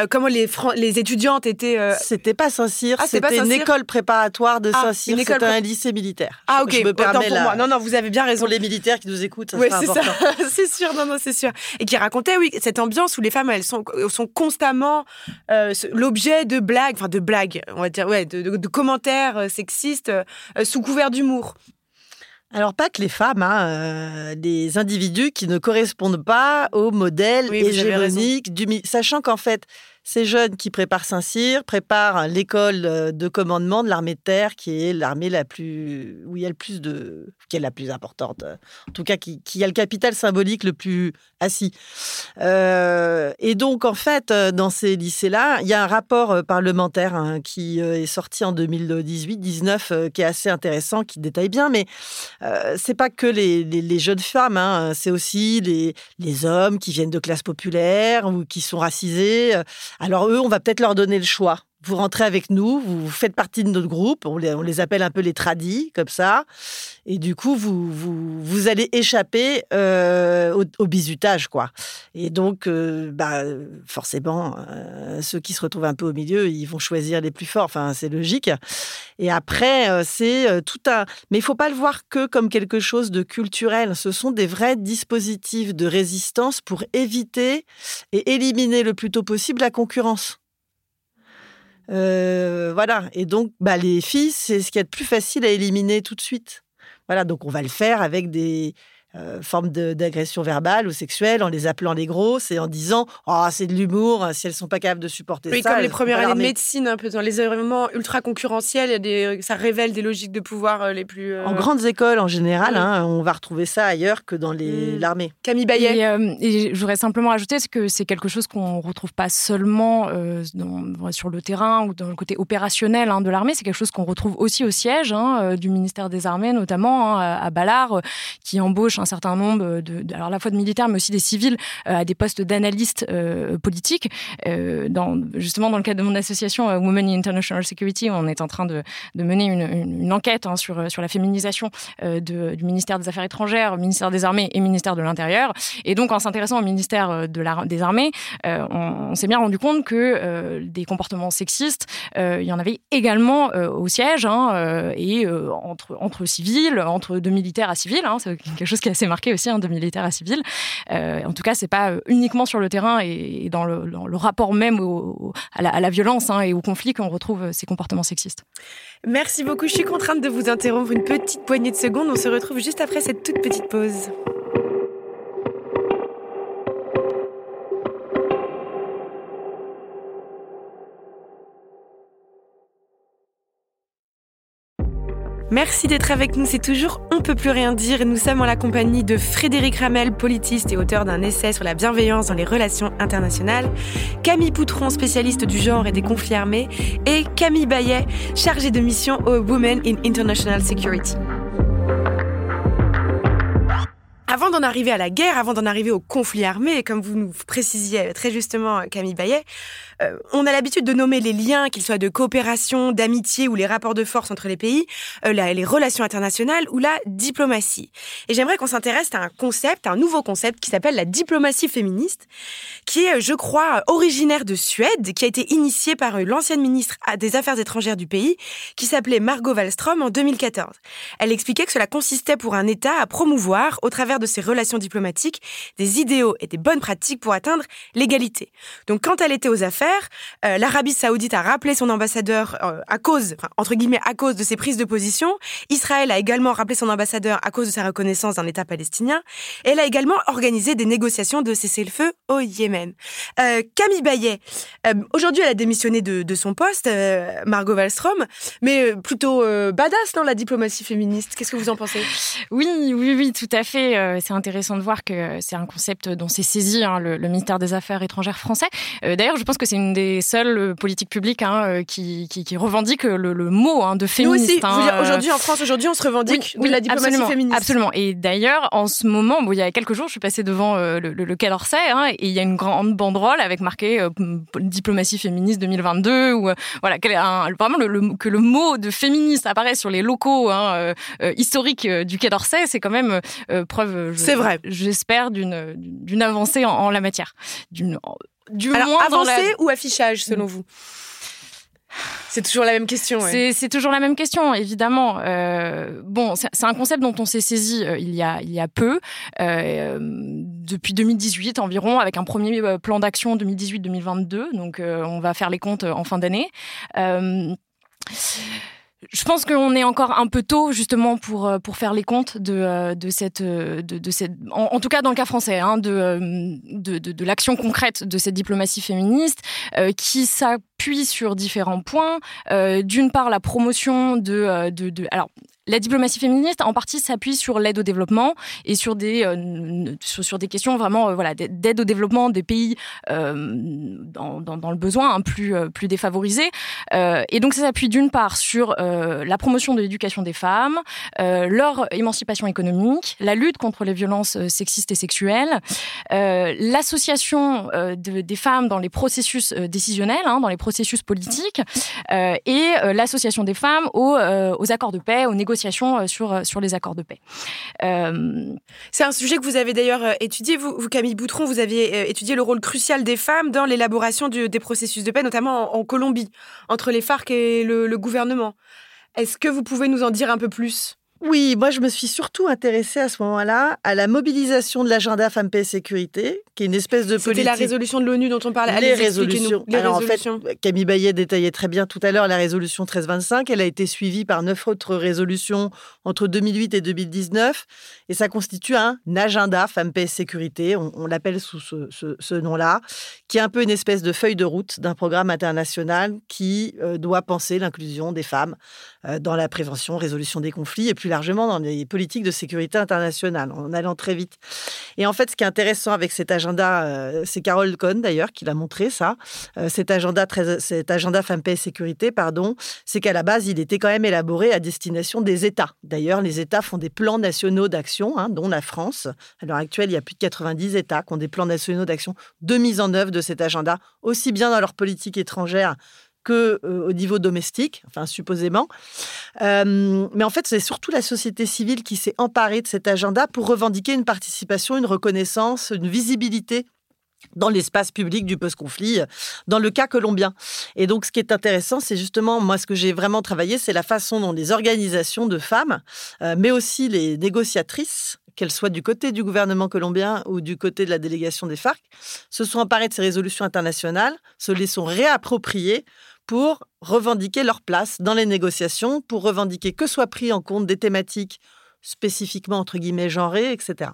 comment les, les étudiantes étaient. C'était pas Saint-Cyr, ah, c'était une école préparatoire de ah, Saint-Cyr, c'était un lycée militaire. Ah ok, je me permets pour moi. Non non, vous avez bien raison. Pour les militaires qui nous écoutent, ça c'est ça, c'est sûr, non non, c'est sûr. Et qui racontait oui cette ambiance où les femmes elles sont sont constamment l'objet de blagues, enfin de blagues, on va dire ouais, de, de commentaires sexistes sous couvert d'humour. Alors pas que les femmes, hein, euh, des individus qui ne correspondent pas au modèle hégémonique du, sachant qu'en fait ces jeunes qui préparent Saint-Cyr préparent l'école euh, de commandement de l'armée de terre, qui est l'armée la plus, où il y a le plus de, qui est la plus importante, euh, en tout cas qui, a le capital symbolique le plus assis. Euh, et donc en fait, dans ces lycées-là, il y a un rapport parlementaire hein, qui est sorti en 2018-19, qui est assez intéressant, qui détaille bien, mais euh, c'est pas que les, les, jeunes femmes, hein, c'est aussi les, les hommes qui viennent de classes populaires ou qui sont racisés. Alors eux, on va peut-être leur donner le choix. Vous rentrez avec nous, vous faites partie de notre groupe, on les, appelle un peu les tradis, comme ça. Et du coup, vous, vous, allez échapper euh, au, bizutage, quoi. Et donc, euh, bah, forcément, euh, ceux qui se retrouvent un peu au milieu, ils vont choisir les plus forts. Enfin, c'est logique. Et après, c'est tout un... Mais il faut pas le voir que comme quelque chose de culturel. Ce sont des vrais dispositifs de résistance pour éviter et éliminer le plus tôt possible la concurrence. Euh, voilà. Et donc, bah, les filles, c'est ce qui est le plus facile à éliminer tout de suite. Voilà. Donc, on va le faire avec des, euh, forme d'agression verbale ou sexuelle en les appelant les grosses et en disant oh, c'est de l'humour si elles sont pas capables de supporter oui, ça. comme les premières années de médecine, un peu dans les événements ultra concurrentiels, y a des, ça révèle des logiques de pouvoir euh, les plus. Euh... En grandes écoles en général, oui. hein, on va retrouver ça ailleurs que dans l'armée. Mmh. Camille Bayet. Et, euh, et je voudrais simplement ajouter que c'est quelque chose qu'on retrouve pas seulement euh, dans, sur le terrain ou dans le côté opérationnel hein, de l'armée, c'est quelque chose qu'on retrouve aussi au siège hein, euh, du ministère des Armées, notamment hein, à Ballard, qui embauche un certain nombre de, alors à la fois de militaires mais aussi des civils euh, à des postes d'analystes euh, politiques. Euh, justement, dans le cadre de mon association Women in International Security, on est en train de, de mener une, une, enquête hein, sur, sur la féminisation du ministère des Affaires étrangères, ministère des Armées et ministère de l'Intérieur. Et donc, en s'intéressant au ministère de la, des Armées, on, on s'est bien rendu compte que des comportements sexistes, il y en avait également au siège hein, et entre, entre civils, entre de militaires à civils. Hein, c'est quelque chose qui est assez marqué aussi hein, de militaire à civil. Euh, en tout cas, c'est pas uniquement sur le terrain et, dans, le, rapport même à, la, violence hein, et au conflit qu'on retrouve ces comportements sexistes. Merci beaucoup. Je suis contrainte de vous interrompre une petite poignée de secondes. On se retrouve juste après cette toute petite pause. Merci d'être avec nous, c'est toujours On peut plus rien dire. Nous sommes en la compagnie de Frédéric Ramel, politiste et auteur d'un essai sur la bienveillance dans les relations internationales, Camille Poutron, spécialiste du genre et des conflits armés, et Camille Bayet, chargée de mission au Women in International Security. Avant d'en arriver à la guerre, avant d'en arriver au conflit armé, comme vous nous précisiez très justement, Camille Bayet, euh, on a l'habitude de nommer les liens, qu'ils soient de coopération, d'amitié ou les rapports de force entre les pays, euh, les relations internationales ou la diplomatie. Et j'aimerais qu'on s'intéresse à un concept, à un nouveau concept qui s'appelle la diplomatie féministe, qui est, je crois, originaire de Suède, qui a été initié par l'ancienne ministre des Affaires étrangères du pays, qui s'appelait Margot Wallström en 2014. Elle expliquait que cela consistait pour un État à promouvoir, au travers de ses relations diplomatiques, des idéaux et des bonnes pratiques pour atteindre l'égalité. Donc quand elle était aux affaires, euh, l'Arabie saoudite a rappelé son ambassadeur euh, à cause, entre guillemets, à cause de ses prises de position. Israël a également rappelé son ambassadeur à cause de sa reconnaissance d'un État palestinien. Elle a également organisé des négociations de cessez-le-feu au Yémen. Euh, Camille Bayet, aujourd'hui elle a démissionné de, son poste, Margot Wallström, mais plutôt badass, non, la diplomatie féministe. Qu'est-ce que vous en pensez? Oui, oui, oui, tout à fait. C'est intéressant de voir que c'est un concept dont s'est saisi hein, le, le, ministère des Affaires étrangères français. D'ailleurs, je pense que c'est une des seules politiques publiques hein, qui, qui, qui, revendique le, le mot hein, de féministe. Nous aussi. Aujourd'hui en France, aujourd'hui, on se revendique oui, de la diplomatie absolument, féministe. Absolument. Et d'ailleurs, en ce moment, bon, il y a quelques jours, je suis passée devant euh, le, le, Quai d'Orsay et il y a une grande banderole avec marqué euh, diplomatie féministe 2022 ou euh, voilà, un, vraiment que le mot de féministe apparaît sur les locaux euh, historiques du Quai d'Orsay, c'est quand même preuve. C'est vrai. J'espère d'une d'une avancée en, en la matière, d'une du Alors, moins avancé la... ou affichage selon vous? C'est toujours la même question. Ouais. C'est toujours la même question, évidemment. Euh, bon, c'est un concept dont on s'est saisi euh, il, y a, il y a peu, euh, depuis 2018 environ, avec un premier plan d'action 2018-2022. Donc, on va faire les comptes en fin d'année. Je pense qu'on est encore un peu tôt justement pour euh, pour faire les comptes de euh, de cette de, de cette en, tout cas dans le cas français hein, de, de, de l'action concrète de cette diplomatie féministe euh, qui s'appuie sur différents points. Euh, D'une part la promotion de, de alors la diplomatie féministe, en partie, s'appuie sur l'aide au développement et sur des, euh, sur, des questions vraiment euh, voilà, d'aide au développement des pays euh, dans, le besoin, hein, plus, plus défavorisés. Et donc, ça s'appuie d'une part sur la promotion de l'éducation des femmes, leur émancipation économique, la lutte contre les violences sexistes et sexuelles, l'association de, des femmes dans les processus décisionnels, hein, dans les processus politiques, et l'association des femmes aux, aux accords de paix, aux négociations euh, sur, euh, sur les accords de paix. Euh, C'est un sujet que vous avez d'ailleurs étudié, vous, Camille Boutron, vous aviez étudié le rôle crucial des femmes dans l'élaboration des processus de paix, notamment en, Colombie, entre les FARC et le gouvernement. Est-ce que vous pouvez nous en dire un peu plus? Oui, moi je me suis surtout intéressée à ce moment-là à la mobilisation de l'agenda Femmes, Paix et Sécurité, qui est une espèce de politique. C'était la résolution de l'ONU dont on parlait. Les résolutions. Les Alors, résolutions. En fait, Camille Bayet détaillait très bien tout à l'heure la résolution 1325. Elle a été suivie par neuf autres résolutions entre 2008 et 2019. Et ça constitue un agenda Femmes, Paix et Sécurité, on, on l'appelle sous ce, ce, ce nom-là, qui est un peu une espèce de feuille de route d'un programme international qui euh, doit penser l'inclusion des femmes euh, dans la prévention, résolution des conflits et plus largement dans les politiques de sécurité internationale, en allant très vite. Et en fait, ce qui est intéressant avec cet agenda, euh, c'est Carole Cohn d'ailleurs qui l'a montré ça, euh, cet agenda, très, cet agenda Femmes, Paix et Sécurité, pardon, c'est qu'à la base, il était quand même élaboré à destination des États. D'ailleurs, les États font des plans nationaux d'action, hein, dont la France. À l'heure actuelle, il y a plus de 90 États qui ont des plans nationaux d'action de mise en œuvre de cet agenda, aussi bien dans leur politique étrangère que euh, au niveau domestique, enfin supposément. Euh, mais en fait, c'est surtout la société civile qui s'est emparée de cet agenda pour revendiquer une participation, une reconnaissance, une visibilité dans l'espace public du post-conflit, dans le cas colombien. Et donc, ce qui est intéressant, c'est justement, moi, ce que j'ai vraiment travaillé, c'est la façon dont les organisations de femmes, euh, mais aussi les négociatrices, qu'elles soient du côté du gouvernement colombien ou du côté de la délégation des FARC, se sont emparées de ces résolutions internationales, se les sont réappropriées pour revendiquer leur place dans les négociations, pour revendiquer que soient pris en compte des thématiques spécifiquement entre guillemets genrées, etc.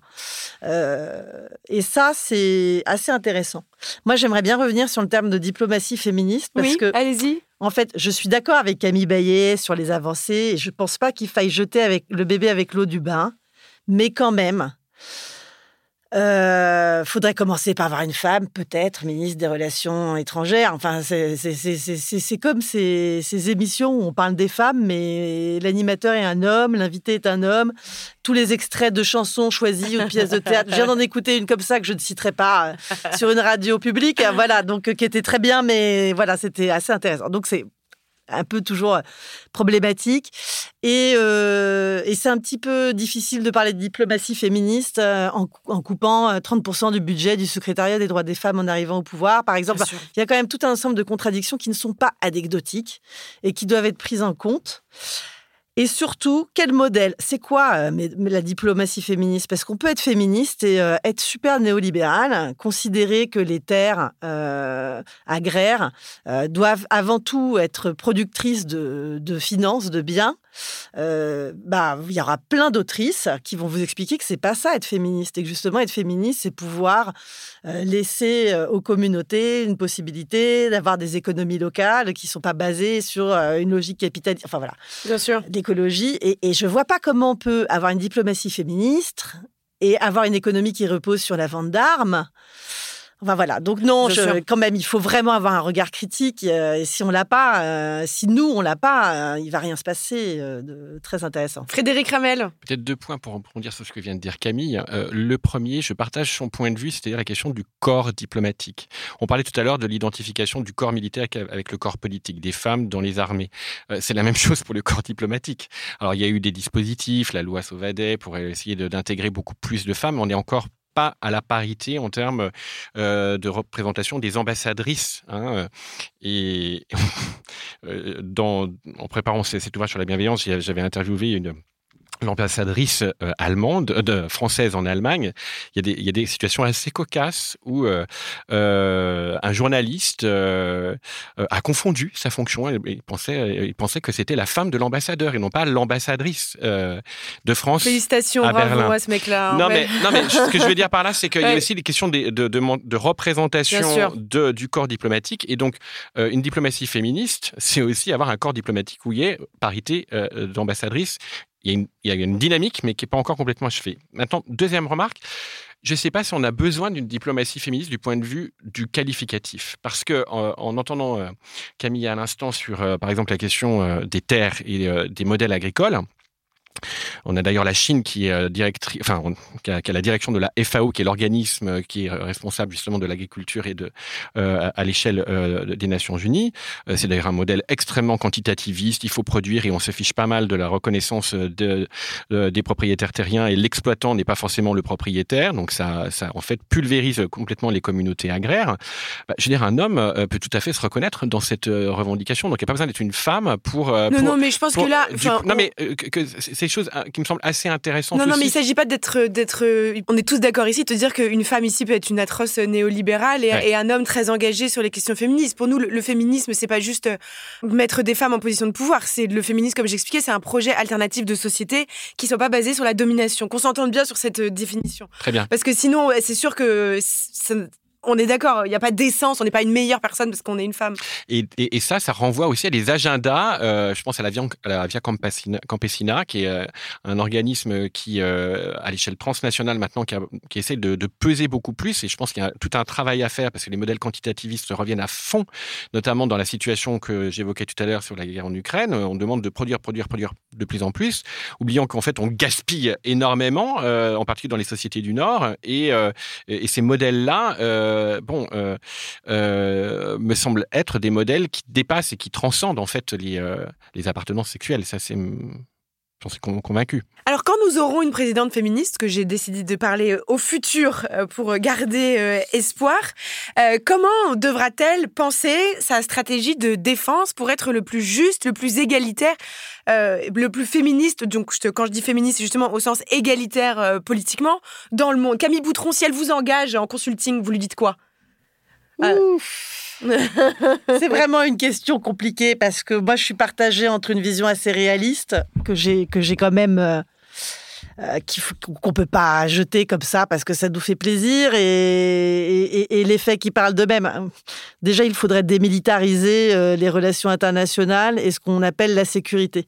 Euh, et ça, c'est assez intéressant. Moi, j'aimerais bien revenir sur le terme de diplomatie féministe parce oui, que, allez-y. En fait, je suis d'accord avec Camille Bayet sur les avancées et je ne pense pas qu'il faille jeter avec le bébé avec l'eau du bain, mais quand même. Euh, faudrait commencer par avoir une femme, peut-être, ministre des Relations étrangères. Enfin, c'est comme ces, émissions où on parle des femmes, mais l'animateur est un homme, l'invité est un homme. Tous les extraits de chansons choisis ou de pièces de théâtre. Je viens d'en écouter une comme ça que je ne citerai pas euh, sur une radio publique. Voilà, donc euh, qui était très bien, mais voilà, c'était assez intéressant. Donc c'est un peu toujours problématique. Et, euh, et c'est un petit peu difficile de parler de diplomatie féministe euh, en, en, coupant 30% du budget du secrétariat des droits des femmes en arrivant au pouvoir. Par exemple, il y a quand même tout un ensemble de contradictions qui ne sont pas anecdotiques et qui doivent être prises en compte. Et surtout, quel modèle? C'est quoi euh, la diplomatie féministe? Parce qu'on peut être féministe et euh, être super néolibéral, considérer que les terres euh, agraires doivent avant tout être productrices de, de finances, de biens, euh, bah, il y aura plein d'autrices qui vont vous expliquer que c'est pas ça être féministe et que justement être féministe, c'est pouvoir euh, laisser euh, aux communautés une possibilité d'avoir des économies locales qui sont pas basées sur une logique capitaliste. Enfin voilà. Bien sûr. L'écologie. Et, et je vois pas comment on peut avoir une diplomatie féministe et avoir une économie qui repose sur la vente d'armes. Enfin voilà, donc non, je, quand même, il faut vraiment avoir un regard critique. Euh, et si on l'a pas, euh, si nous on l'a pas, euh, il va rien se passer euh, de très intéressant. Frédéric Ramel. Peut-être deux points pour rebondir sur ce que vient de dire Camille. Euh, le premier, je partage son point de vue, c'est-à-dire la question du corps diplomatique. On parlait tout à l'heure de l'identification du corps militaire avec le corps politique, des femmes dans les armées. Euh, c'est la même chose pour le corps diplomatique. Alors il y a eu des dispositifs, la loi Sauvadet pour essayer d'intégrer beaucoup plus de femmes. On est encore pas à la parité en termes euh, de représentation des ambassadrices. Hein, et dans, en préparant cet ouvrage sur la bienveillance, j'avais interviewé une l'ambassadrice euh, allemande, euh, française en Allemagne, il y, a des, il y a des situations assez cocasses où euh, euh un journaliste euh, a confondu sa fonction. Il pensait, il pensait que c'était la femme de l'ambassadeur et non pas l'ambassadrice de France. Félicitations, à bravo Berlin. à ce mec-là. Non, ouais. mais, non, mais ce que je veux dire par là, c'est qu'il y a aussi des questions de, de, de, de représentation de, du corps diplomatique. Et donc, une diplomatie féministe, c'est aussi avoir un corps diplomatique où il y ait parité d'ambassadrice. Il y, a une, dynamique, mais qui n'est pas encore complètement achevée. Maintenant, deuxième remarque. Je ne sais pas si on a besoin d'une diplomatie féministe du point de vue du qualificatif. Parce que en, en entendant euh, Camille à l'instant sur, euh, par exemple, la question euh, des terres et des modèles agricoles, on a d'ailleurs la Chine qui est euh, directrice, enfin, on- qui a, qui a la direction de la FAO, qui est l'organisme euh, qui est responsable justement de l'agriculture et de euh, à l'échelle euh, des Nations Unies. C'est d'ailleurs un modèle extrêmement quantitativiste. Il faut produire et on se fiche pas mal de la reconnaissance de, de- des propriétaires terriens et l'exploitant n'est pas forcément le propriétaire. Donc ça, ça en fait pulvérise complètement les communautés agraires. Bah, je veux dire, un homme peut tout à fait se reconnaître dans cette revendication. Donc il n'y a pas besoin d'être une femme pour. Non, pour- non, mais je pense pour- que là. du non, on- mais que, que c'est euh, qui me semblent assez intéressantes. Non, non, aussi. mais il s'agit pas d'être, d'être. euh, On est tous d'accord ici de te dire qu'une femme ici peut être une atroce néolibérale et, Ouais. et un homme très engagé sur les questions féministes. Pour nous, le, le féminisme, c'est pas juste euh, mettre des femmes en position de pouvoir. C'est le féminisme, comme j'expliquais, c'est un projet alternatif de société qui soit pas basé sur la domination. Qu'on s'entende bien sur cette définition. Très bien. Parce que sinon, c'est sûr que ça- on est d'accord. Il n'y a pas d'essence. On n'est pas une meilleure personne parce qu'on est une femme. Et, ça, ça renvoie aussi à des agendas. euh, je pense à la Via, Campesina, qui est euh, un organisme qui, euh, à l'échelle transnationale maintenant, qui, essaie de, peser beaucoup plus. Et je pense qu'il y a tout un travail à faire parce que les modèles quantitativistes reviennent à fond, notamment dans la situation que j'évoquais tout à l'heure sur la guerre en Ukraine. On demande de produire, produire, produire de plus en plus, oubliant qu'en fait, on gaspille énormément, en particulier dans les sociétés du Nord. Et ces modèles-là, euh, euh, euh, me semblent être des modèles qui dépassent et qui transcendent en fait les, les appartenances sexuelles. J'en suis con- convaincu. Alors, quand nous aurons une présidente féministe, que j'ai décidé de parler euh, au futur euh, pour garder euh, espoir, euh, comment devra-t-elle penser sa stratégie de défense pour être le plus juste, le plus égalitaire, le plus féministe Donc, quand je dis féministe, c'est justement au sens égalitaire politiquement dans le monde? Camille Boutron, si elle vous engage en consulting, vous lui dites quoi? C'est vraiment une question compliquée parce que moi, je suis partagée entre une vision assez réaliste que j'ai que j'ai quand même euh, euh, qu'on peut pas jeter comme ça parce que ça nous fait plaisir et, et, et les faits qui parlent d'eux-mêmes. Déjà, il faudrait démilitariser euh, les relations internationales et ce qu'on appelle la sécurité.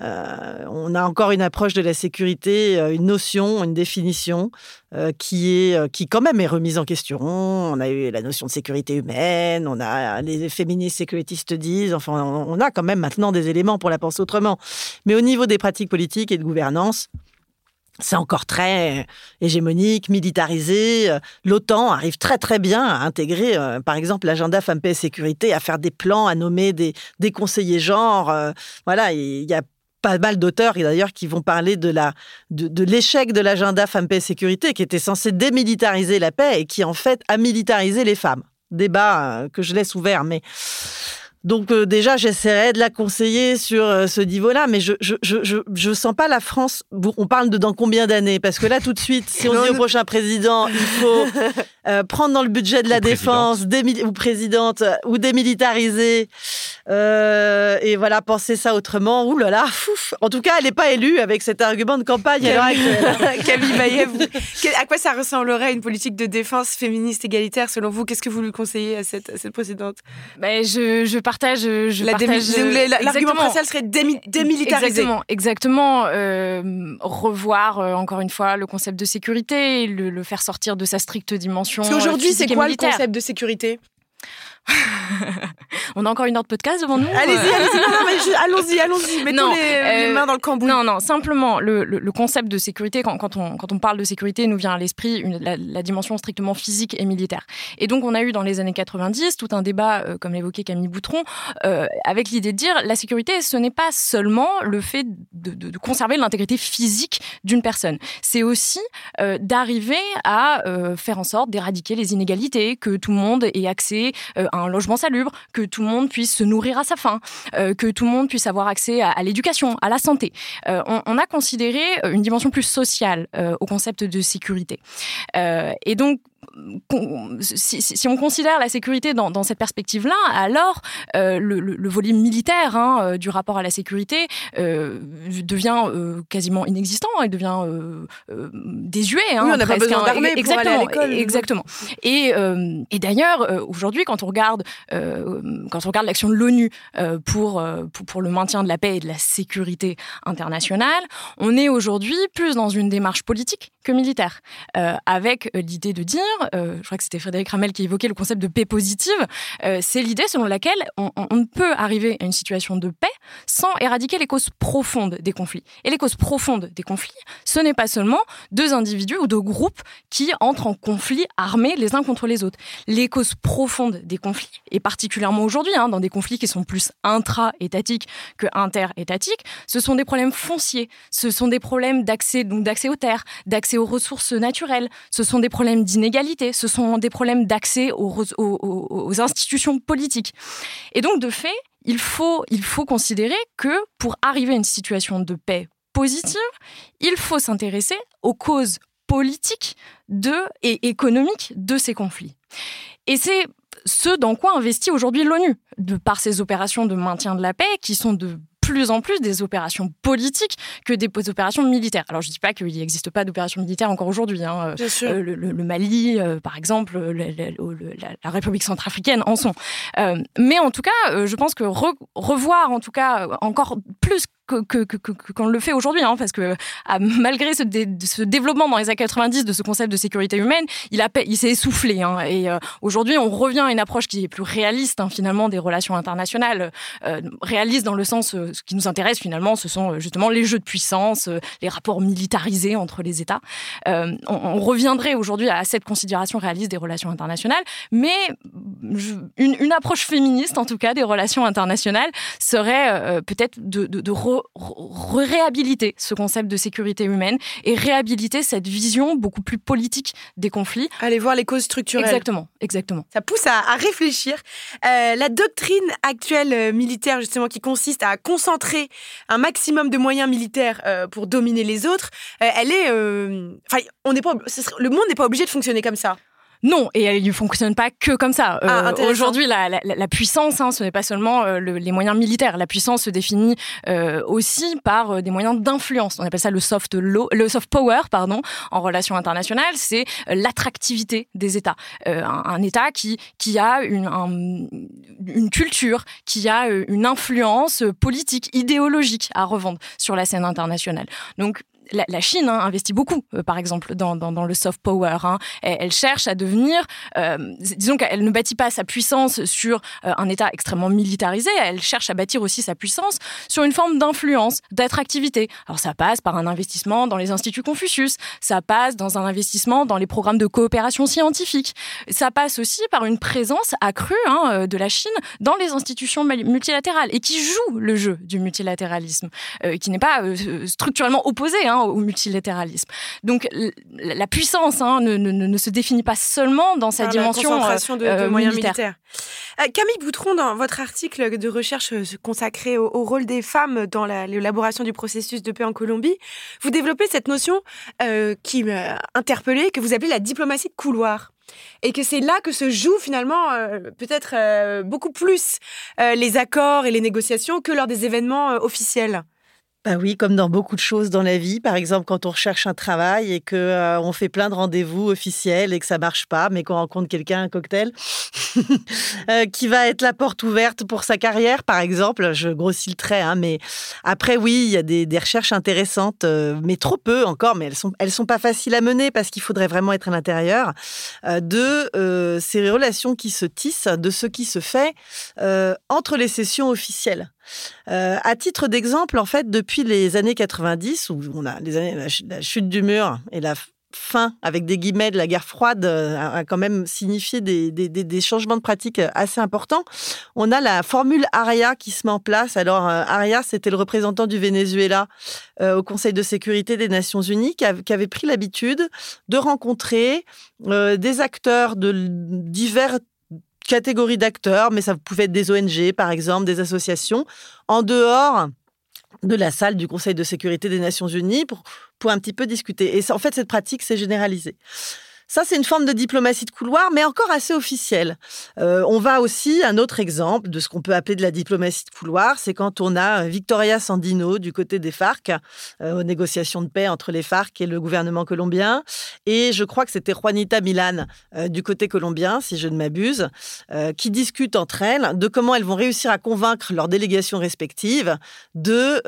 Euh, on a encore une approche de la sécurité, euh, une notion, une définition euh, qui est qui quand même est remise en question. On a eu la notion de sécurité humaine, on a les féministes sécuritistes disent, enfin on a quand même maintenant des éléments pour la penser autrement. Mais au niveau des pratiques politiques et de gouvernance, c'est encore très hégémonique, militarisé. Euh, L'OTAN arrive très très bien à intégrer, euh, par exemple, l'agenda Femmes, Paix et Sécurité, à faire des plans, à nommer des, conseillers genre. euh, voilà, il y a pas mal d'auteurs et d'ailleurs qui vont parler de de, l'échec de l'agenda Femmes, Paix et Sécurité, qui était censé démilitariser la paix et qui en fait a militarisé les femmes. Débat euh, que je laisse ouvert, mais donc euh, déjà, j'essaierai de la conseiller sur euh, ce niveau-là, mais je je, je, je je sens pas la France. On parle de dans combien d'années? Parce que là, tout de suite, si on Non, dit au prochain président, il faut euh, prendre dans le budget de la Ou défense, ou présidente, ou démilitariser, euh, et voilà, penser ça autrement. Ouh là là, fouf. En tout cas, elle n'est pas élue avec cet argument de campagne actuelle. Camille Maillet, à quoi ça ressemblerait une politique de défense féministe égalitaire selon vous? Qu'est-ce que vous lui conseillez à cette, à cette présidente? Ben, je, je partage. Je La partage la- L'argument principal serait démi- démilitariser. Exactement, exactement. euh, revoir euh, encore une fois le concept de sécurité, le, le faire sortir de sa stricte dimension. Parce qu'aujourd'hui, euh, c'est quoi le concept de sécurité? On a encore une heure de podcast devant nous. Allez-y, euh. allez-y, non, non, mais je- allons-y, allons-y. Mettons Non, les, les euh, mains dans le cambouis. Non, non, simplement, le, le- le concept de sécurité, quand, quand on, quand on parle de sécurité, nous vient à l'esprit la, la dimension strictement physique et militaire. Et donc, on a eu dans les années 90 tout un débat, euh, comme l'évoquait Camille Boutron, euh, avec l'idée de dire la sécurité, ce n'est pas seulement le fait de, de- de conserver l'intégrité physique d'une personne. C'est aussi euh, d'arriver à euh, faire en sorte d'éradiquer les inégalités, que tout le monde ait accès euh, un logement salubre, que tout le monde puisse se nourrir à sa faim, que tout le monde puisse avoir accès à, l'éducation, à la santé. On, on, a considéré une dimension plus sociale au concept de sécurité. et donc, si, on considère la sécurité dans, cette perspective-là, alors euh, le, volume militaire hein, euh, du rapport à la sécurité euh, devient quasiment inexistant, il devient désuet. Hein, oui, on n'a pas besoin d'armée pour aller à l'école. Exactement. Et, et d'ailleurs, aujourd'hui, quand on regarde, quand on regarde l'action de l'ONU pour, pour, pour le maintien de la paix et de la sécurité internationale, on est aujourd'hui plus dans une démarche politique que militaire, avec l'idée de dire euh, je crois que c'était Frédéric Ramel qui évoquait le concept de paix positive, euh, c'est l'idée selon laquelle on, ne peut arriver à une situation de paix sans éradiquer les causes profondes des conflits. Et les causes profondes des conflits, ce n'est pas seulement deux individus ou deux groupes qui entrent en conflit armés les uns contre les autres. Les causes profondes des conflits, et particulièrement aujourd'hui, hein, dans des conflits qui sont plus intra-étatiques que inter-étatiques, ce sont des problèmes fonciers, ce sont des problèmes d'accès d'accès aux terres, d'accès aux ressources naturelles, ce sont des problèmes d'inégalité ce sont des problèmes d'accès aux, institutions politiques. Et donc, de fait, il faut, considérer que pour arriver à une situation de paix positive, il faut s'intéresser aux causes politiques et économiques de ces conflits. Et c'est ce dans quoi investit aujourd'hui l'ONU, de par ses opérations de maintien de la paix, qui sont de plus en plus des opérations politiques que des opérations militaires. Alors je ne dis pas qu'il n'existe pas d'opérations militaires encore aujourd'hui. Hein. Euh, le, Mali, euh, par exemple, la, République centrafricaine en sont. Euh, mais en tout cas, je pense que revoir en tout cas encore plus qu'on que, le fait aujourd'hui, hein, parce que malgré ce, développement dans les années 90 de ce concept de sécurité humaine, il, s'est essoufflé. Hein, et aujourd'hui, on revient à une approche qui est plus réaliste hein, finalement des relations internationales, réaliste dans le sens ce qui nous intéresse finalement, ce sont euh, justement les jeux de puissance, euh, les rapports militarisés entre les États. Euh, on, reviendrait aujourd'hui à cette considération réaliste des relations internationales, mais une, approche féministe, en tout cas, des relations internationales, serait peut-être de, de, réhabiliter ce concept de sécurité humaine et réhabiliter cette vision beaucoup plus politique des conflits. Aller voir les causes structurelles. Exactement, exactement. Ça pousse à, réfléchir. la doctrine actuelle militaire, justement, qui consiste à concentrer un maximum de moyens militaires euh, pour dominer les autres, euh, elle est. Euh, enfin, on n'est pas. Le monde n'est pas obligé de fonctionner comme ça. Non, et elle ne fonctionne pas que comme ça. Ah, euh, aujourd'hui, la, la, la, puissance, hein, ce n'est pas seulement euh, les moyens militaires. La puissance se définit euh, aussi par des moyens d'influence. On appelle ça le soft law, le soft power, pardon, en relations internationales. C'est l'attractivité des États. Un, un, État qui qui a une, une culture, qui a une influence politique, idéologique à revendre sur la scène internationale. Donc la, Chine hein, investit beaucoup, euh, par exemple, dans, le soft power. Hein. Elle, cherche à devenir, euh, disons qu'elle ne bâtit pas sa puissance sur euh, un État extrêmement militarisé, elle cherche à bâtir aussi sa puissance sur une forme d'influence, d'attractivité. Alors ça passe par un investissement dans les instituts Confucius, ça passe dans un investissement dans les programmes de coopération scientifique, ça passe aussi par une présence accrue hein, de la Chine dans les institutions multilatérales et qui joue le jeu du multilatéralisme, qui n'est pas structurellement opposé au multilatéralisme. Donc la puissance hein, ne, se définit pas seulement dans sa dimension la euh, de, euh, moyens militaires. Euh, Camille Boutron, dans votre article de recherche consacré au, rôle des femmes dans l'élaboration du processus de paix en Colombie, vous développez cette notion qui m'a interpellée, que vous appelez la diplomatie de couloir et que c'est là que se jouent finalement peut-être beaucoup plus les accords et les négociations que lors des événements officiels. Bah oui, comme dans beaucoup de choses dans la vie. Par exemple, quand on recherche un travail et que euh, on fait plein de rendez-vous officiels et que ça marche pas, mais qu'on rencontre quelqu'un, un cocktail, euh, qui va être la porte ouverte pour sa carrière, par exemple. Je grossis le trait, hein, mais après, oui, il y a des, recherches intéressantes, euh, mais trop peu encore, mais elles sont, elles sont pas faciles à mener parce qu'il faudrait vraiment être à l'intérieur de ces relations qui se tissent, de ce qui se fait entre les sessions officielles. Euh, à titre d'exemple, en fait, depuis les années 90, où on a la, chute du mur et la fin, avec des guillemets, de la guerre froide euh, a, quand même signifié des, changements de pratique assez importants. On a la formule ARIA qui se met en place. Alors, euh, ARIA, c'était le représentant du Venezuela au Conseil de sécurité des Nations Unies qui, avait pris l'habitude de rencontrer des acteurs de divers catégorie d'acteurs, mais ça pouvait être des ONG, par exemple, des associations, en dehors de la salle du Conseil de sécurité des Nations Unies pour, pour un petit peu discuter. Et en fait, cette pratique s'est généralisée. Ça, c'est une forme de diplomatie de couloir, mais encore assez officielle. Euh, on va aussi, un autre exemple de ce qu'on peut appeler de la diplomatie de couloir, c'est quand on a Victoria Sandino du côté des FARC, euh, aux négociations de paix entre les FARC et le gouvernement colombien. Et je crois que c'était Juanita Milan euh, du côté colombien, si je ne m'abuse, qui discutent entre elles de comment elles vont réussir à convaincre leurs délégations respectives de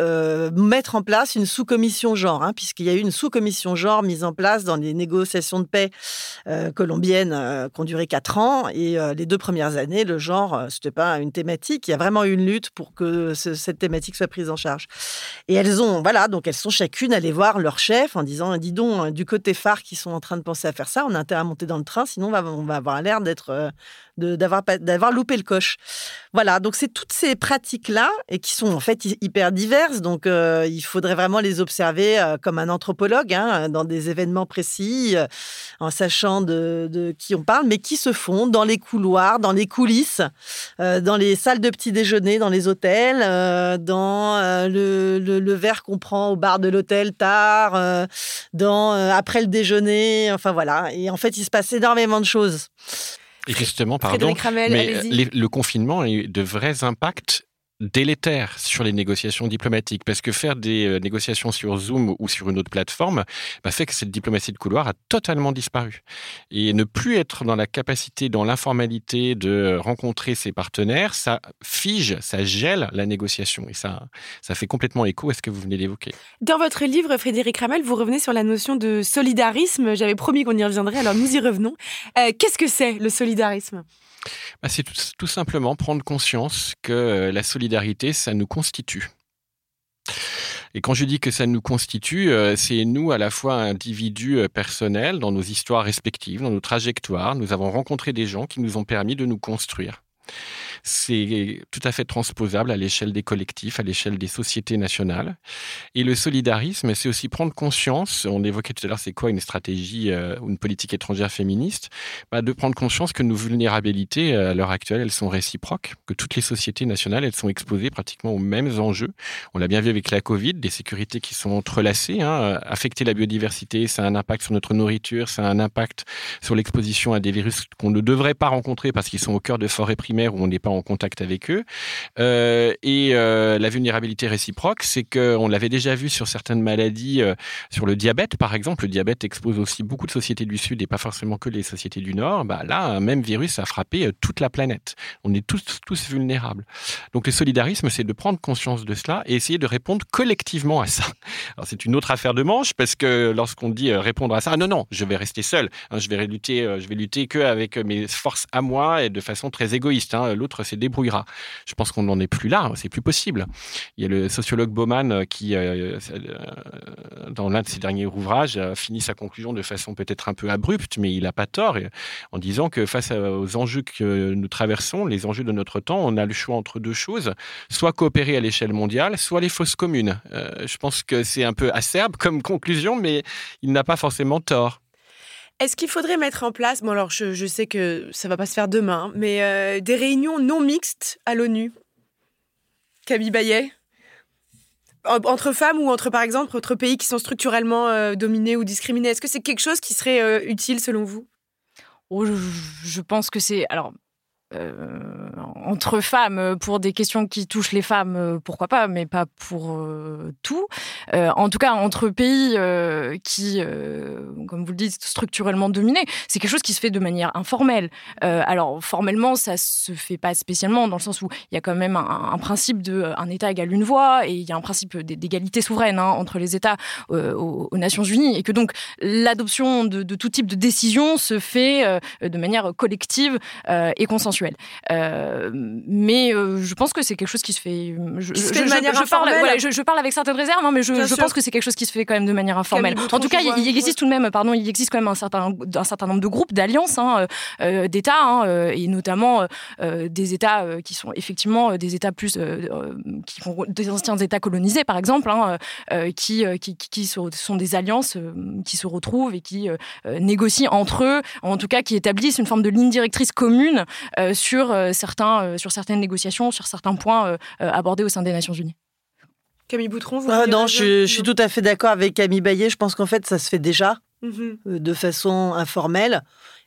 mettre en place une sous-commission genre, hein, puisqu'il y a eu une sous-commission genre mise en place dans les négociations de paix euh, colombienne euh, qui ont duré quatre ans. Et euh, les deux premières années, le genre, c'était pas une thématique. Il y a vraiment eu une lutte pour que cette thématique soit prise en charge. Et elles ont, voilà, donc elles sont chacune allées voir leur chef en disant, dis donc, du côté phare qui sont en train de penser à faire ça, on a intérêt à monter dans le train, sinon on va, on va avoir l'air d'être d'avoir loupé le coche. Voilà, donc c'est toutes ces pratiques là et qui sont en fait hyper diverses. Donc euh, il faudrait vraiment les observer euh, comme un anthropologue hein, dans des événements précis, euh, en sachant de, de, qui on parle, mais qui se font dans les couloirs, dans les coulisses, dans les salles de petit déjeuner, dans les hôtels, dans le, le, le, verre qu'on prend au bar de l'hôtel tard, dans après le déjeuner. Enfin voilà. Et en fait, il se passe énormément de choses. Et justement, pardon, mais le confinement a eu de vrais impacts délétère sur les négociations diplomatiques. Parce que faire des euh, négociations sur Zoom ou sur une autre plateforme bah, fait que cette diplomatie de couloir a totalement disparu. Et ne plus être dans la capacité dans l'informalité de rencontrer ses partenaires ça fige ça gèle la négociation. Et ça ça fait complètement écho à ce que vous venez d'évoquer. Dans votre livre Frédéric Ramel vous revenez sur la notion de solidarisme. J'avais promis qu'on y reviendrait alors nous y revenons. Euh, qu'est-ce que c'est le solidarisme? Bah, c'est tout, simplement prendre conscience que euh, la solidarité, ça nous constitue. Et quand je dis que ça nous constitue, euh, c'est nous à la fois individus euh, personnels dans nos histoires respectives, dans nos trajectoires. Nous avons rencontré des gens qui nous ont permis de nous construire c'est tout à fait transposable à l'échelle des collectifs, à l'échelle des sociétés nationales. Et le solidarisme, c'est aussi prendre conscience, on évoquait tout à l'heure c'est quoi une stratégie euh, ou une politique étrangère féministe, bah, de prendre conscience que nos vulnérabilités euh, à l'heure actuelle, elles sont réciproques, que toutes les sociétés nationales, elles sont exposées pratiquement aux mêmes enjeux. On l'a bien vu avec la Covid, des sécurités qui sont entrelacées. Hein. Affecter la biodiversité, ça a un impact sur notre nourriture, ça a un impact sur l'exposition à des virus qu'on ne devrait pas rencontrer parce qu'ils sont au cœur de forêts primaires où on n'est pas en contact avec eux. Euh, et euh, la vulnérabilité réciproque, c'est qu'on l'avait déjà vu sur certaines maladies, euh, sur le diabète par exemple. Le diabète expose aussi beaucoup de sociétés du Sud et pas forcément que les sociétés du Nord. Bah, là, un même virus a frappé toute la planète. On est tous, vulnérables. Donc le solidarisme, c'est de prendre conscience de cela et essayer de répondre collectivement à ça. C'est une autre affaire de manche parce que lorsqu'on dit répondre à ça, ah non, non, je vais rester seul. Hein, je vais lutter, je vais lutter que mes forces à moi et de façon très égoïste. Hein. L'autre c'est débrouillera. Je pense qu'on n'en est plus là, c'est plus possible. Il y a le sociologue Bauman euh, qui, euh, euh, dans l'un de ses derniers ouvrages, a fini sa conclusion de façon peut-être un peu abrupte, mais il n'a pas tort, en disant que face aux enjeux que nous traversons, les enjeux de notre temps, on a le choix entre deux choses, soit coopérer à l'échelle mondiale, soit les fausses communes. je pense que c'est un peu acerbe comme conclusion, mais il n'a pas forcément tort. Est-ce qu'il faudrait mettre en place, bon alors je, sais que ça va pas se faire demain, mais euh, des réunions non mixtes à l'ONU? Camille Bayet? Entre femmes ou entre, par exemple, entre pays qui sont structurellement euh, dominés ou discriminés Est-ce que c'est quelque chose qui serait euh, utile selon vous? Oh, je, pense que c'est. Alors, euh, entre femmes euh, pour des questions qui touchent les femmes, euh, pourquoi pas, mais pas pour tout. en tout cas, entre pays qui, comme vous le dites, structurellement dominés, c'est quelque chose qui se fait de manière informelle. alors, formellement, ça se fait pas spécialement dans le sens où il y a quand même un, principe de un État égale une voix et il y a un principe d'égalité souveraine hein, entre les États aux, Nations Unies et que donc l'adoption de, de, tout type de décision se fait de manière collective et consensuelle. Euh, mais euh, je pense que c'est quelque chose qui se fait. Je, de manière parle, je, parle avec certaines réserves, hein, mais je, pense que c'est quelque chose qui se fait quand même de manière informelle. En tout cas, il, existe tout de même, pardon, il existe quand même un certain, un certain nombre de groupes, d'alliances, hein, euh, d'États, hein, et notamment des États qui sont effectivement des États plus qui font des anciens États colonisés, par exemple, qui, qui, qui, sont des alliances qui se retrouvent et qui négocient entre eux, en tout cas qui établissent une forme de ligne directrice commune sur, certains, sur certaines négociations, sur certains points abordés au sein des Nations Unies. Camille Boutron, vous ah, Non, je, suis tout à fait d'accord avec Camille Bayet. Je pense qu'en fait, ça se fait déjà mhm. de façon informelle.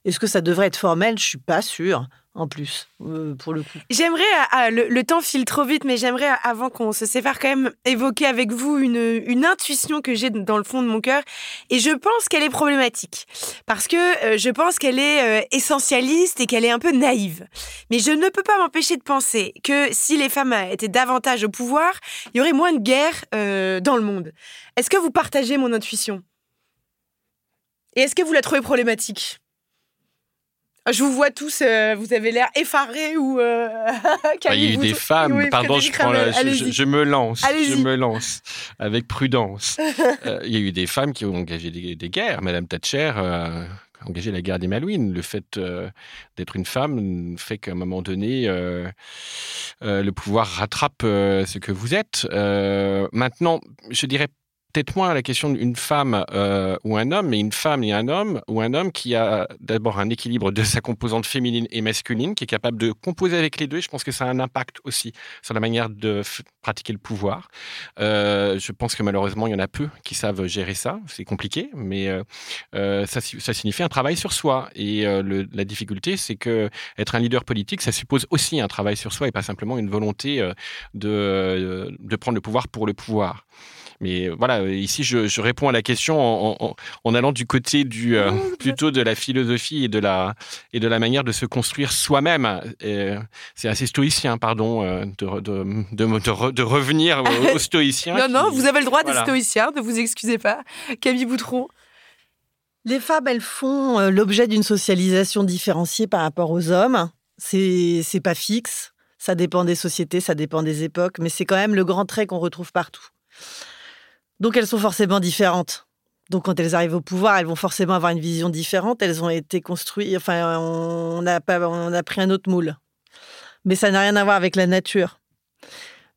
Est-ce que ça devrait être formel? Je suis pas sûre en plus, euh, pour le coup. J'aimerais, ah, le, temps file trop vite, mais j'aimerais, avant qu'on se sépare, quand même évoquer avec vous une, intuition que j'ai dans le fond de mon cœur. Et je pense qu'elle est problématique. Parce que euh, je pense qu'elle est euh, essentialiste et qu'elle est un peu naïve. Mais je ne peux pas m'empêcher de penser que si les femmes étaient davantage au pouvoir, il y aurait moins de guerres dans le monde. Est-ce que vous partagez mon intuition? Et est-ce que vous la trouvez problématique? Je vous vois tous, euh, vous avez l'air effarés ou. Euh, bah, il y a eu des femmes, pardon, je, je, me lance, je me lance avec prudence. Euh, il y a eu des femmes qui ont engagé des, guerres. Madame Thatcher a engagé la guerre des Malouines. Le fait d'être une femme fait qu'à un moment donné, le pouvoir rattrape ce que vous êtes. maintenant, je dirais peut-être moins la question d'une femme euh, ou un homme, mais une femme et un homme, ou un homme qui a d'abord un équilibre de sa composante féminine et masculine, qui est capable de composer avec les deux. Je pense que ça a un impact aussi sur la manière de pratiquer le pouvoir. Euh, je pense que malheureusement, il y en a peu qui savent gérer ça. C'est compliqué, mais euh, ça, ça, signifie un travail sur soi. Et la difficulté, c'est que être un leader politique, ça suppose aussi un travail sur soi et pas simplement une volonté de, de prendre le pouvoir pour le pouvoir. Mais voilà, ici, je, réponds à la question en, allant du côté du, euh, plutôt de la philosophie et de la, et de la manière de se construire soi-même. C'est assez stoïcien, pardon, euh, de, de, de, revenir au, stoïcien. non, non, vous avez le droit d'être stoïcien, ne vous excusez pas. Camille Boutron. Les femmes, elles font euh, l'objet d'une socialisation différenciée par rapport aux hommes. C'est pas fixe. Ça dépend des sociétés, ça dépend des époques, mais c'est quand même le grand trait qu'on retrouve partout. Donc elles sont forcément différentes. Donc quand elles arrivent au pouvoir, elles vont forcément avoir une vision différente. Elles ont été construites, enfin on a, pris un autre moule. Mais ça n'a rien à voir avec la nature.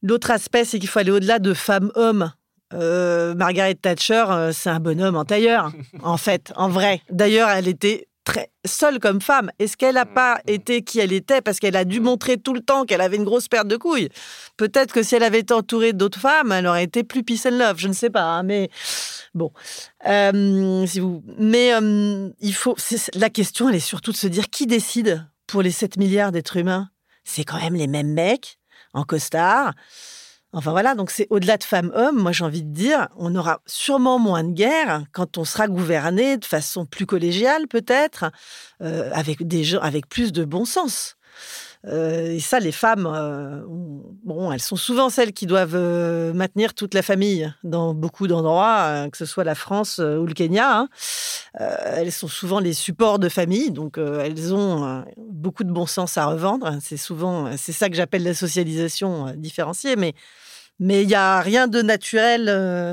L'autre aspect, c'est qu'il faut aller au-delà de femmes-hommes. Euh, Margaret Thatcher, euh, c'est un bonhomme en tailleur, en fait, en vrai. D'ailleurs, elle était très seule comme femme. Est-ce qu'elle n'a pas mm. été qui elle était parce qu'elle a dû montrer tout le temps qu'elle avait une grosse perte de couilles? Peut-être que si elle avait été entourée d'autres femmes, elle aurait été plus peace and love. Je ne sais pas, hein, mais bon. Euh, si vous, mais euh, il faut. La question, elle est surtout de se dire qui décide pour les 7 milliards d'êtres humains? C'est quand même les mêmes mecs en costard. Enfin voilà, donc c'est au-delà de femmes-hommes, moi j'ai envie de dire, on aura sûrement moins de guerres quand on sera gouverné de façon plus collégiale peut-être, euh, avec des gens avec plus de bon sens. Euh, et ça, les femmes, euh, bon, elles sont souvent celles qui doivent maintenir toute la famille dans beaucoup d'endroits, que ce soit la France ou le Kenya. Hein. elles sont souvent les supports de famille, donc elles ont beaucoup de bon sens à revendre. C'est souvent, c'est ça que j'appelle la socialisation différenciée, mais mais il n'y a rien de naturel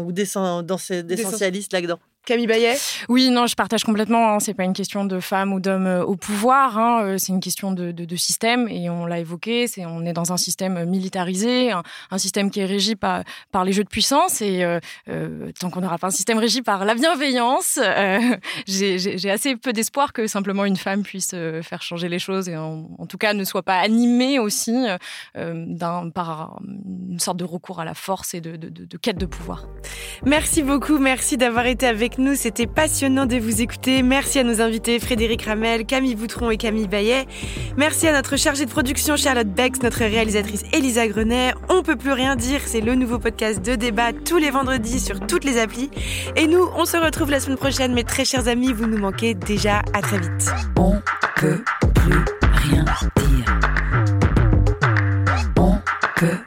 ou d'essentialiste là-dedans. Camille Bayet? Oui, non, je partage complètement. Hein. C'est pas une question de femme ou d'homme euh, au pouvoir. Hein. Euh, c'est une question de, de, système et on l'a évoqué. C'est on est dans un système militarisé, un, système qui est régi par, par les jeux de puissance et euh, tant qu'on n'aura pas un système régi par la bienveillance, j'ai assez peu d'espoir que simplement une femme puisse faire changer les choses et en, tout cas ne soit pas animée aussi d'un par une sorte de recours à la force et de, de quête de pouvoir. Merci beaucoup. Merci d'avoir été avec nous. C'était passionnant de vous écouter. Merci à nos invités Frédéric Ramel, Camille Boutron et Camille Bayet. Merci à notre chargée de production Charlotte Bex, notre réalisatrice Elisa Grenet. On peut plus rien dire, c'est le nouveau podcast de débat tous les vendredis sur toutes les applis. Et nous, on se retrouve la semaine prochaine, mes très chers amis, vous nous manquez déjà. À très vite. On peut plus rien dire. Peut